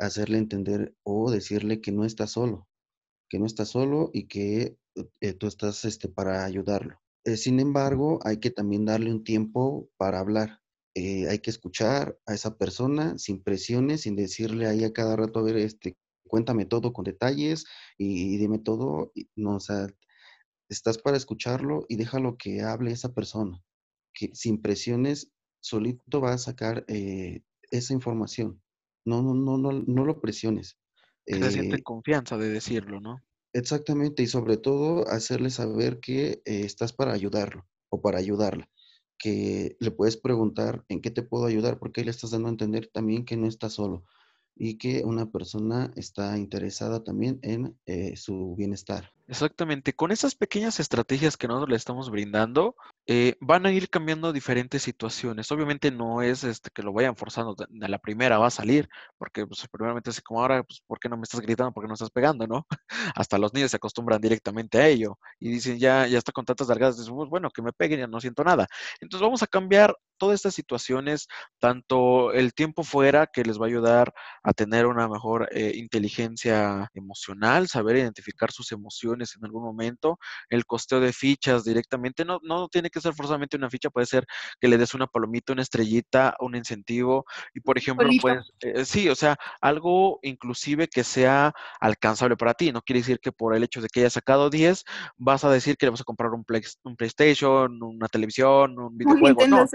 hacerle entender o decirle que no está solo, que no está solo y que tú estás este, para ayudarlo. Eh, sin embargo, hay que también darle un tiempo para hablar. Eh, hay que escuchar a esa persona sin presiones, sin decirle ahí a cada rato, a ver, este, cuéntame todo con detalles y, dime todo. No, o sea, estás para escucharlo y déjalo que hable esa persona, que sin presiones solito va a sacar eh, esa información. No, no, no, no, no lo presiones. Que se siente confianza de decirlo, ¿no? Exactamente, y sobre todo hacerle saber que eh, estás para ayudarlo o para ayudarla, que le puedes preguntar en qué te puedo ayudar, porque ahí le estás dando a entender también que no estás solo y que una persona está interesada también en eh, su bienestar. Exactamente, con esas pequeñas estrategias que nosotros le estamos brindando, eh, van a ir cambiando diferentes situaciones. Obviamente no es este, que lo vayan forzando, de la primera va a salir, porque pues, primeramente es como ahora, pues, ¿por qué no me estás gritando? ¿Por qué no estás pegando? ¿no? Hasta los niños se acostumbran directamente a ello y dicen, ya, ya está con tantas largadas, pues, bueno, que me peguen, ya no siento nada. Entonces vamos a cambiar todas estas situaciones, tanto el tiempo fuera, que les va a ayudar a tener una mejor eh, inteligencia emocional, saber identificar sus emociones en algún momento, el costeo de fichas directamente, no, no tiene que ser forzosamente una ficha, puede ser que le des una palomita, una estrellita, un incentivo, y por ejemplo, pues, sí, o sea, algo inclusive que sea alcanzable para ti, no quiere decir que por el hecho de que hayas sacado 10, vas a decir que le vas a comprar un, play, un PlayStation, una televisión, un videojuego, no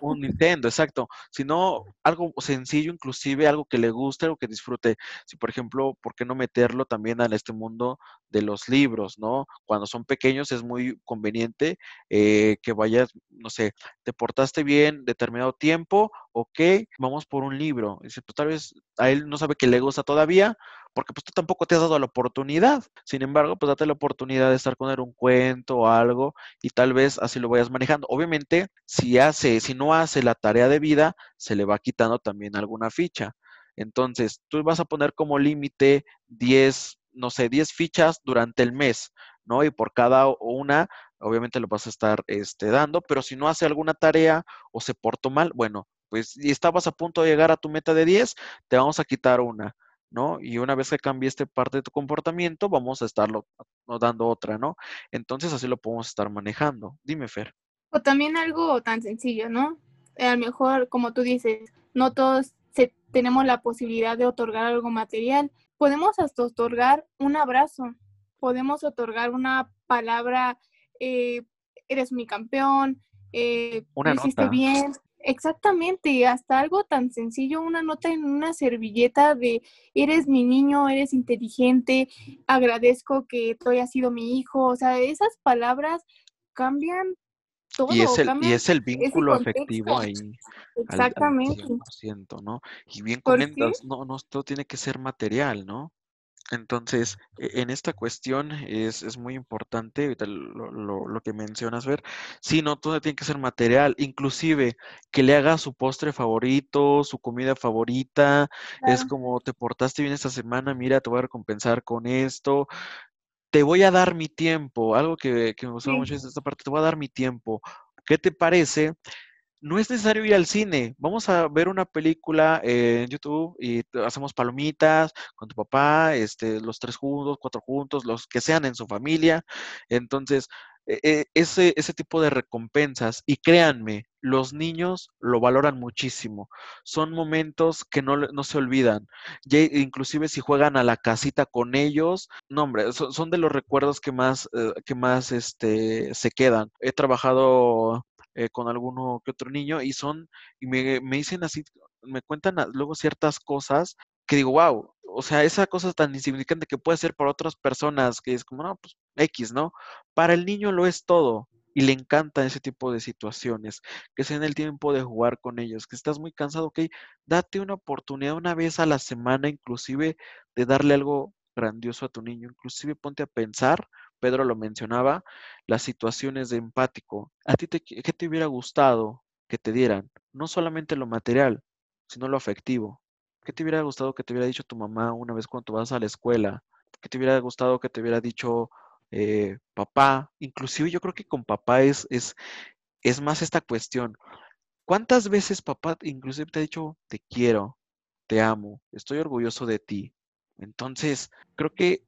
un Nintendo, exacto, sino algo sencillo, inclusive algo que le guste, algo que disfrute. Si, por ejemplo, ¿por qué no meterlo también a este mundo de los libros, ¿no? Cuando son pequeños es muy conveniente eh, que vayas, no sé, te portaste bien determinado tiempo, ok, vamos por un libro. Dice, pues tal vez a él no sabe que le gusta todavía, porque pues tú tampoco te has dado la oportunidad. Sin embargo, pues date la oportunidad de estar con él un cuento o algo y tal vez así lo vayas manejando. Obviamente, si hace, si no hace la tarea de vida, se le va quitando también alguna ficha. Entonces, tú vas a poner como límite 10, no sé, 10 fichas durante el mes, ¿no? Y por cada una, obviamente lo vas a estar este, dando, pero si no hace alguna tarea o se portó mal, bueno, pues si estabas a punto de llegar a tu meta de 10, te vamos a quitar una. ¿no? Y una vez que cambie esta parte de tu comportamiento, vamos a estarlo dando otra, ¿no? Entonces así lo podemos estar manejando. Dime, Fer. O también algo tan sencillo, ¿no? A lo mejor, como tú dices, no todos tenemos la posibilidad de otorgar algo material. Podemos hasta otorgar un abrazo, podemos otorgar una palabra, eh, eres mi campeón, eh, hiciste bien, Exactamente, hasta algo tan sencillo, una nota en una servilleta de eres mi niño, eres inteligente, agradezco que tú hayas sido mi hijo, o sea, esas palabras cambian todo. Y es el, y es el vínculo afectivo ahí. Exactamente. Al, ¿no? Y bien comentas, no, no, todo tiene que ser material, ¿no? Entonces, e, en esta cuestión es, muy importante lo, que mencionas, ver, sí, no, todo tiene que ser material, inclusive que le haga su postre favorito, su comida favorita, es como te portaste bien esta semana, mira, te voy a recompensar con esto, te voy a dar mi tiempo, algo que, me gustó mucho es esta parte, te voy a dar mi tiempo. ¿Qué te parece no es necesario ir al cine. Vamos a ver una película en YouTube y hacemos palomitas con tu papá, este, los tres juntos, cuatro juntos, los que sean en su familia. Entonces, ese, ese tipo de recompensas, y créanme, los niños lo valoran muchísimo. Son momentos que no, no se olvidan. Ya, inclusive si juegan a la casita con ellos, no hombre, son, de los recuerdos que más, eh, que más este, se quedan. He trabajado eh, con alguno que otro niño y son, y me, me dicen así, me cuentan luego ciertas cosas que digo, wow, o sea, esa cosa tan insignificante que puede ser para otras personas, que es como, no, pues X, ¿no? Para el niño lo es todo y le encanta ese tipo de situaciones, que sea en el tiempo de jugar con ellos, que estás muy cansado, ok, date una oportunidad una vez a la semana, inclusive de darle algo grandioso a tu niño, inclusive ponte a pensar, Pedro lo mencionaba, las situaciones de empático. ¿A ti te, qué te hubiera gustado que te dieran? No solamente lo material, sino lo afectivo. ¿Qué te hubiera gustado que te hubiera dicho tu mamá una vez cuando vas a la escuela? ¿Qué te hubiera gustado que te hubiera dicho eh, papá? Inclusive yo creo que con papá es, es, es más esta cuestión. ¿Cuántas veces papá inclusive te ha dicho te quiero, te amo, estoy orgulloso de ti? Entonces, creo que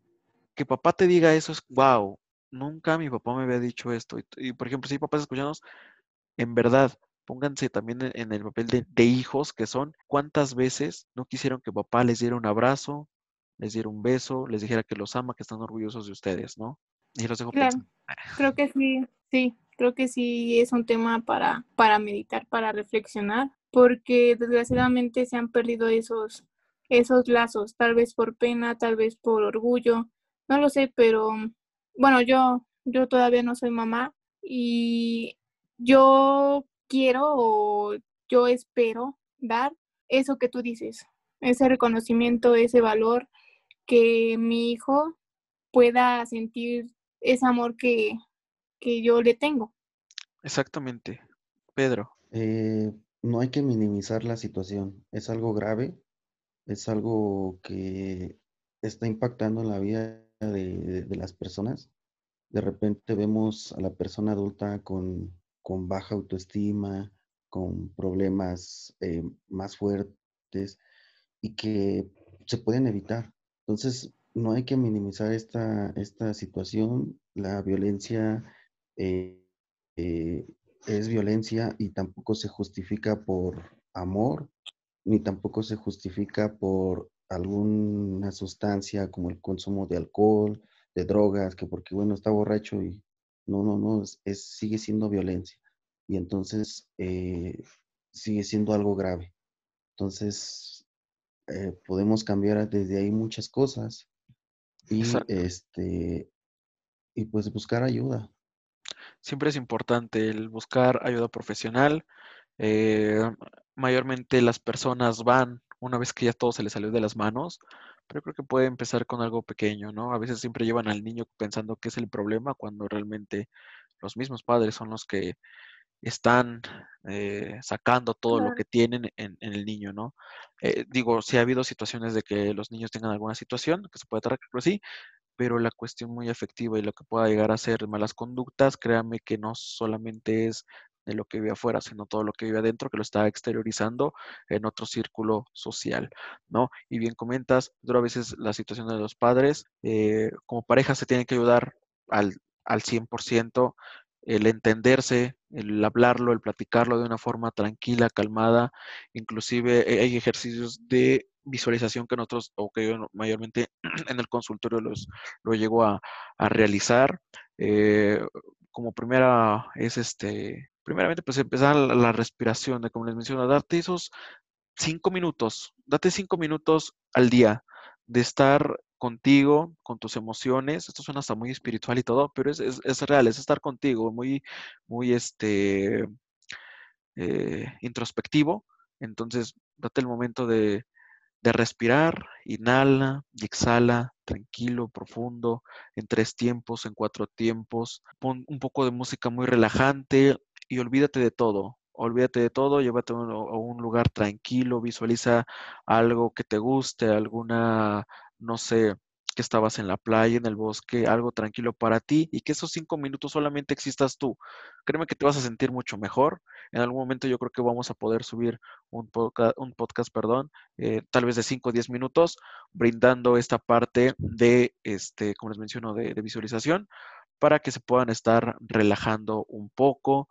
que papá te diga eso es, wow, nunca mi papá me había dicho esto. Y, por ejemplo, si papás escuchamos, en verdad, pónganse también en, el papel de, hijos que son, ¿cuántas veces no quisieron que papá les diera un abrazo, les diera un beso, les dijera que los ama, que están orgullosos de ustedes, ¿no? Y los dejo claro, Creo que sí, sí, creo que sí es un tema para, para meditar, para reflexionar, porque desgraciadamente se han perdido esos, esos lazos, tal vez por pena, tal vez por orgullo, no lo sé, pero bueno, yo, yo todavía no soy mamá y yo quiero o yo espero dar eso que tú dices, ese reconocimiento, ese valor, que mi hijo pueda sentir ese amor que, que yo le tengo. Exactamente. Pedro. Eh, no hay que minimizar la situación. Es algo grave, es algo que está impactando en la vida de, las personas. De repente vemos a la persona adulta con, baja autoestima, con problemas eh, más fuertes y que se pueden evitar. Entonces, no hay que minimizar esta, esta situación. La violencia eh, eh, es violencia y tampoco se justifica por amor, ni tampoco se justifica por alguna sustancia como el consumo de alcohol, de drogas, que porque, bueno, está borracho y no, no, no, es, sigue siendo violencia. Y entonces eh, sigue siendo algo grave. Entonces, eh, podemos cambiar desde ahí muchas cosas y, este, y pues buscar ayuda. Siempre es importante el buscar ayuda profesional. Eh, mayormente las personas van una vez que ya todo se le salió de las manos, pero creo que puede empezar con algo pequeño, ¿no? A veces siempre llevan al niño pensando que es el problema cuando realmente los mismos padres son los que están eh, sacando todo lo que tienen en, el niño, ¿no? Eh, digo, si ha habido situaciones de que los niños tengan alguna situación que se puede tratar así, pero la cuestión muy efectiva y lo que pueda llegar a ser malas conductas, créanme que no solamente es de lo que vive afuera, sino todo lo que vive adentro, que lo está exteriorizando en otro círculo social, ¿no? Y bien comentas, pero a veces la situación de los padres, eh, como pareja se tienen que ayudar al, al 100%, el entenderse, el hablarlo, el platicarlo de una forma tranquila, calmada, inclusive eh, hay ejercicios de visualización que nosotros, o que yo mayormente en el consultorio los, lo llego a, a realizar. Eh, como primera es este primeramente, pues empezar la, respiración, de como les menciono, darte esos cinco minutos, date cinco minutos al día de estar contigo, con tus emociones. Esto suena hasta muy espiritual y todo, pero es, es, real, es estar contigo, muy, muy este, eh, introspectivo. Entonces, date el momento de, de respirar, inhala y exhala, tranquilo, profundo, en tres tiempos, en cuatro tiempos. Pon un poco de música muy relajante, y olvídate de todo. Olvídate de todo, llévate a un, lugar tranquilo, visualiza algo que te guste, alguna, no sé, que estabas en la playa, en el bosque, algo tranquilo para ti y que esos cinco minutos solamente existas tú. Créeme que te vas a sentir mucho mejor. En algún momento yo creo que vamos a poder subir un podcast, un podcast perdón, eh, tal vez de cinco o diez minutos, brindando esta parte de, este, como les menciono, de visualización para que se puedan estar relajando un poco,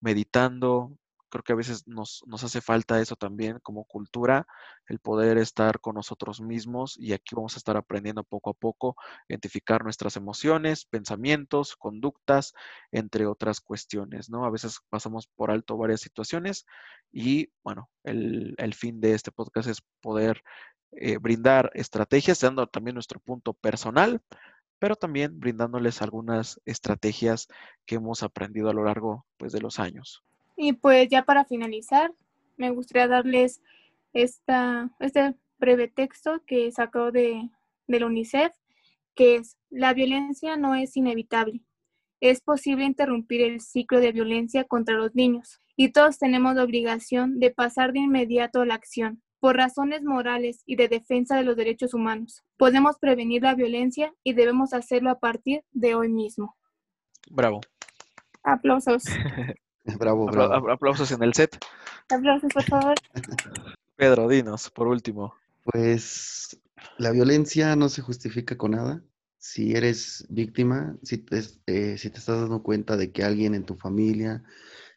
meditando, creo que a veces nos, nos hace falta eso también como cultura, el poder estar con nosotros mismos y aquí vamos a estar aprendiendo poco a poco, identificar nuestras emociones, pensamientos, conductas, entre otras cuestiones, ¿no? A veces pasamos por alto varias situaciones y, bueno, el, el fin de este podcast es poder eh, brindar estrategias, dando también nuestro punto personal, pero también brindándoles algunas estrategias que hemos aprendido a lo largo pues, de los años. Y pues ya para finalizar, me gustaría darles esta, este breve texto que sacó de, de la UNICEF, que es, la violencia no es inevitable. Es posible interrumpir el ciclo de violencia contra los niños y todos tenemos la obligación de pasar de inmediato a la acción por razones morales y de defensa de los derechos humanos. Podemos prevenir la violencia y debemos hacerlo a partir de hoy mismo. Bravo. Aplausos. bravo, bravo. aplausos en el set. Aplausos, por favor. Pedro, dinos, por último. Pues la violencia no se justifica con nada. Si eres víctima, si te, eh, si te estás dando cuenta de que alguien en tu familia,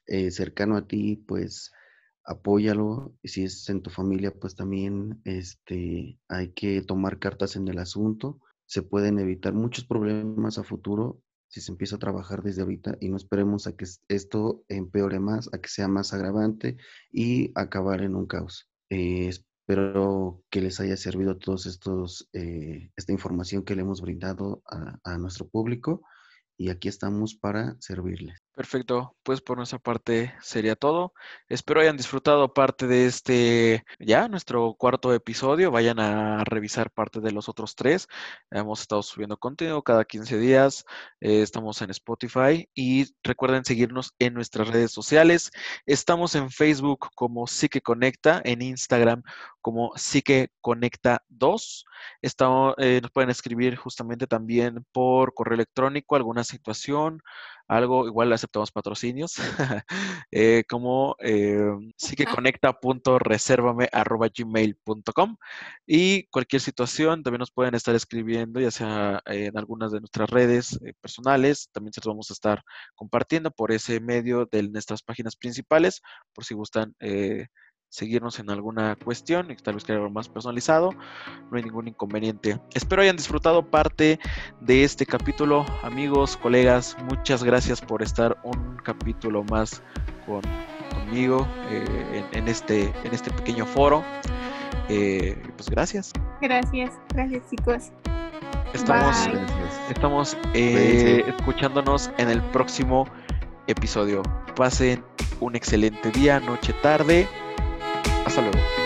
eh, cercano a ti, pues apóyalo. Si es en tu familia, pues también este, hay que tomar cartas en el asunto. Se pueden evitar muchos problemas a futuro si se empieza a trabajar desde ahorita y no esperemos a que esto empeore más, a que sea más agravante y acabar en un caos. Eh, espero que les haya servido todos estos, eh, esta información que le hemos brindado a, a nuestro público y aquí estamos para servirles. Perfecto, pues por nuestra parte sería todo. Espero hayan disfrutado parte de este, ya, nuestro cuarto episodio. Vayan a revisar parte de los otros tres. Hemos estado subiendo contenido cada 15 días. Eh, estamos en Spotify y recuerden seguirnos en nuestras redes sociales. Estamos en Facebook como Psique Conecta, en Instagram como Psique Conecta 2. Estamos, eh, nos pueden escribir justamente también por correo electrónico alguna situación algo, igual aceptamos patrocinios, eh, como eh, sí que gmail.com y cualquier situación también nos pueden estar escribiendo, ya sea en algunas de nuestras redes eh, personales, también se los vamos a estar compartiendo por ese medio de nuestras páginas principales, por si gustan eh, seguirnos en alguna cuestión y tal vez querer algo más personalizado, no hay ningún inconveniente. Espero hayan disfrutado parte de este capítulo, amigos, colegas, muchas gracias por estar un capítulo más con, conmigo eh, en, este, en este pequeño foro. Eh, pues gracias. Gracias, gracias chicos. Estamos, estamos eh, escuchándonos en el próximo episodio. Pasen un excelente día, noche, tarde. Hasta luego.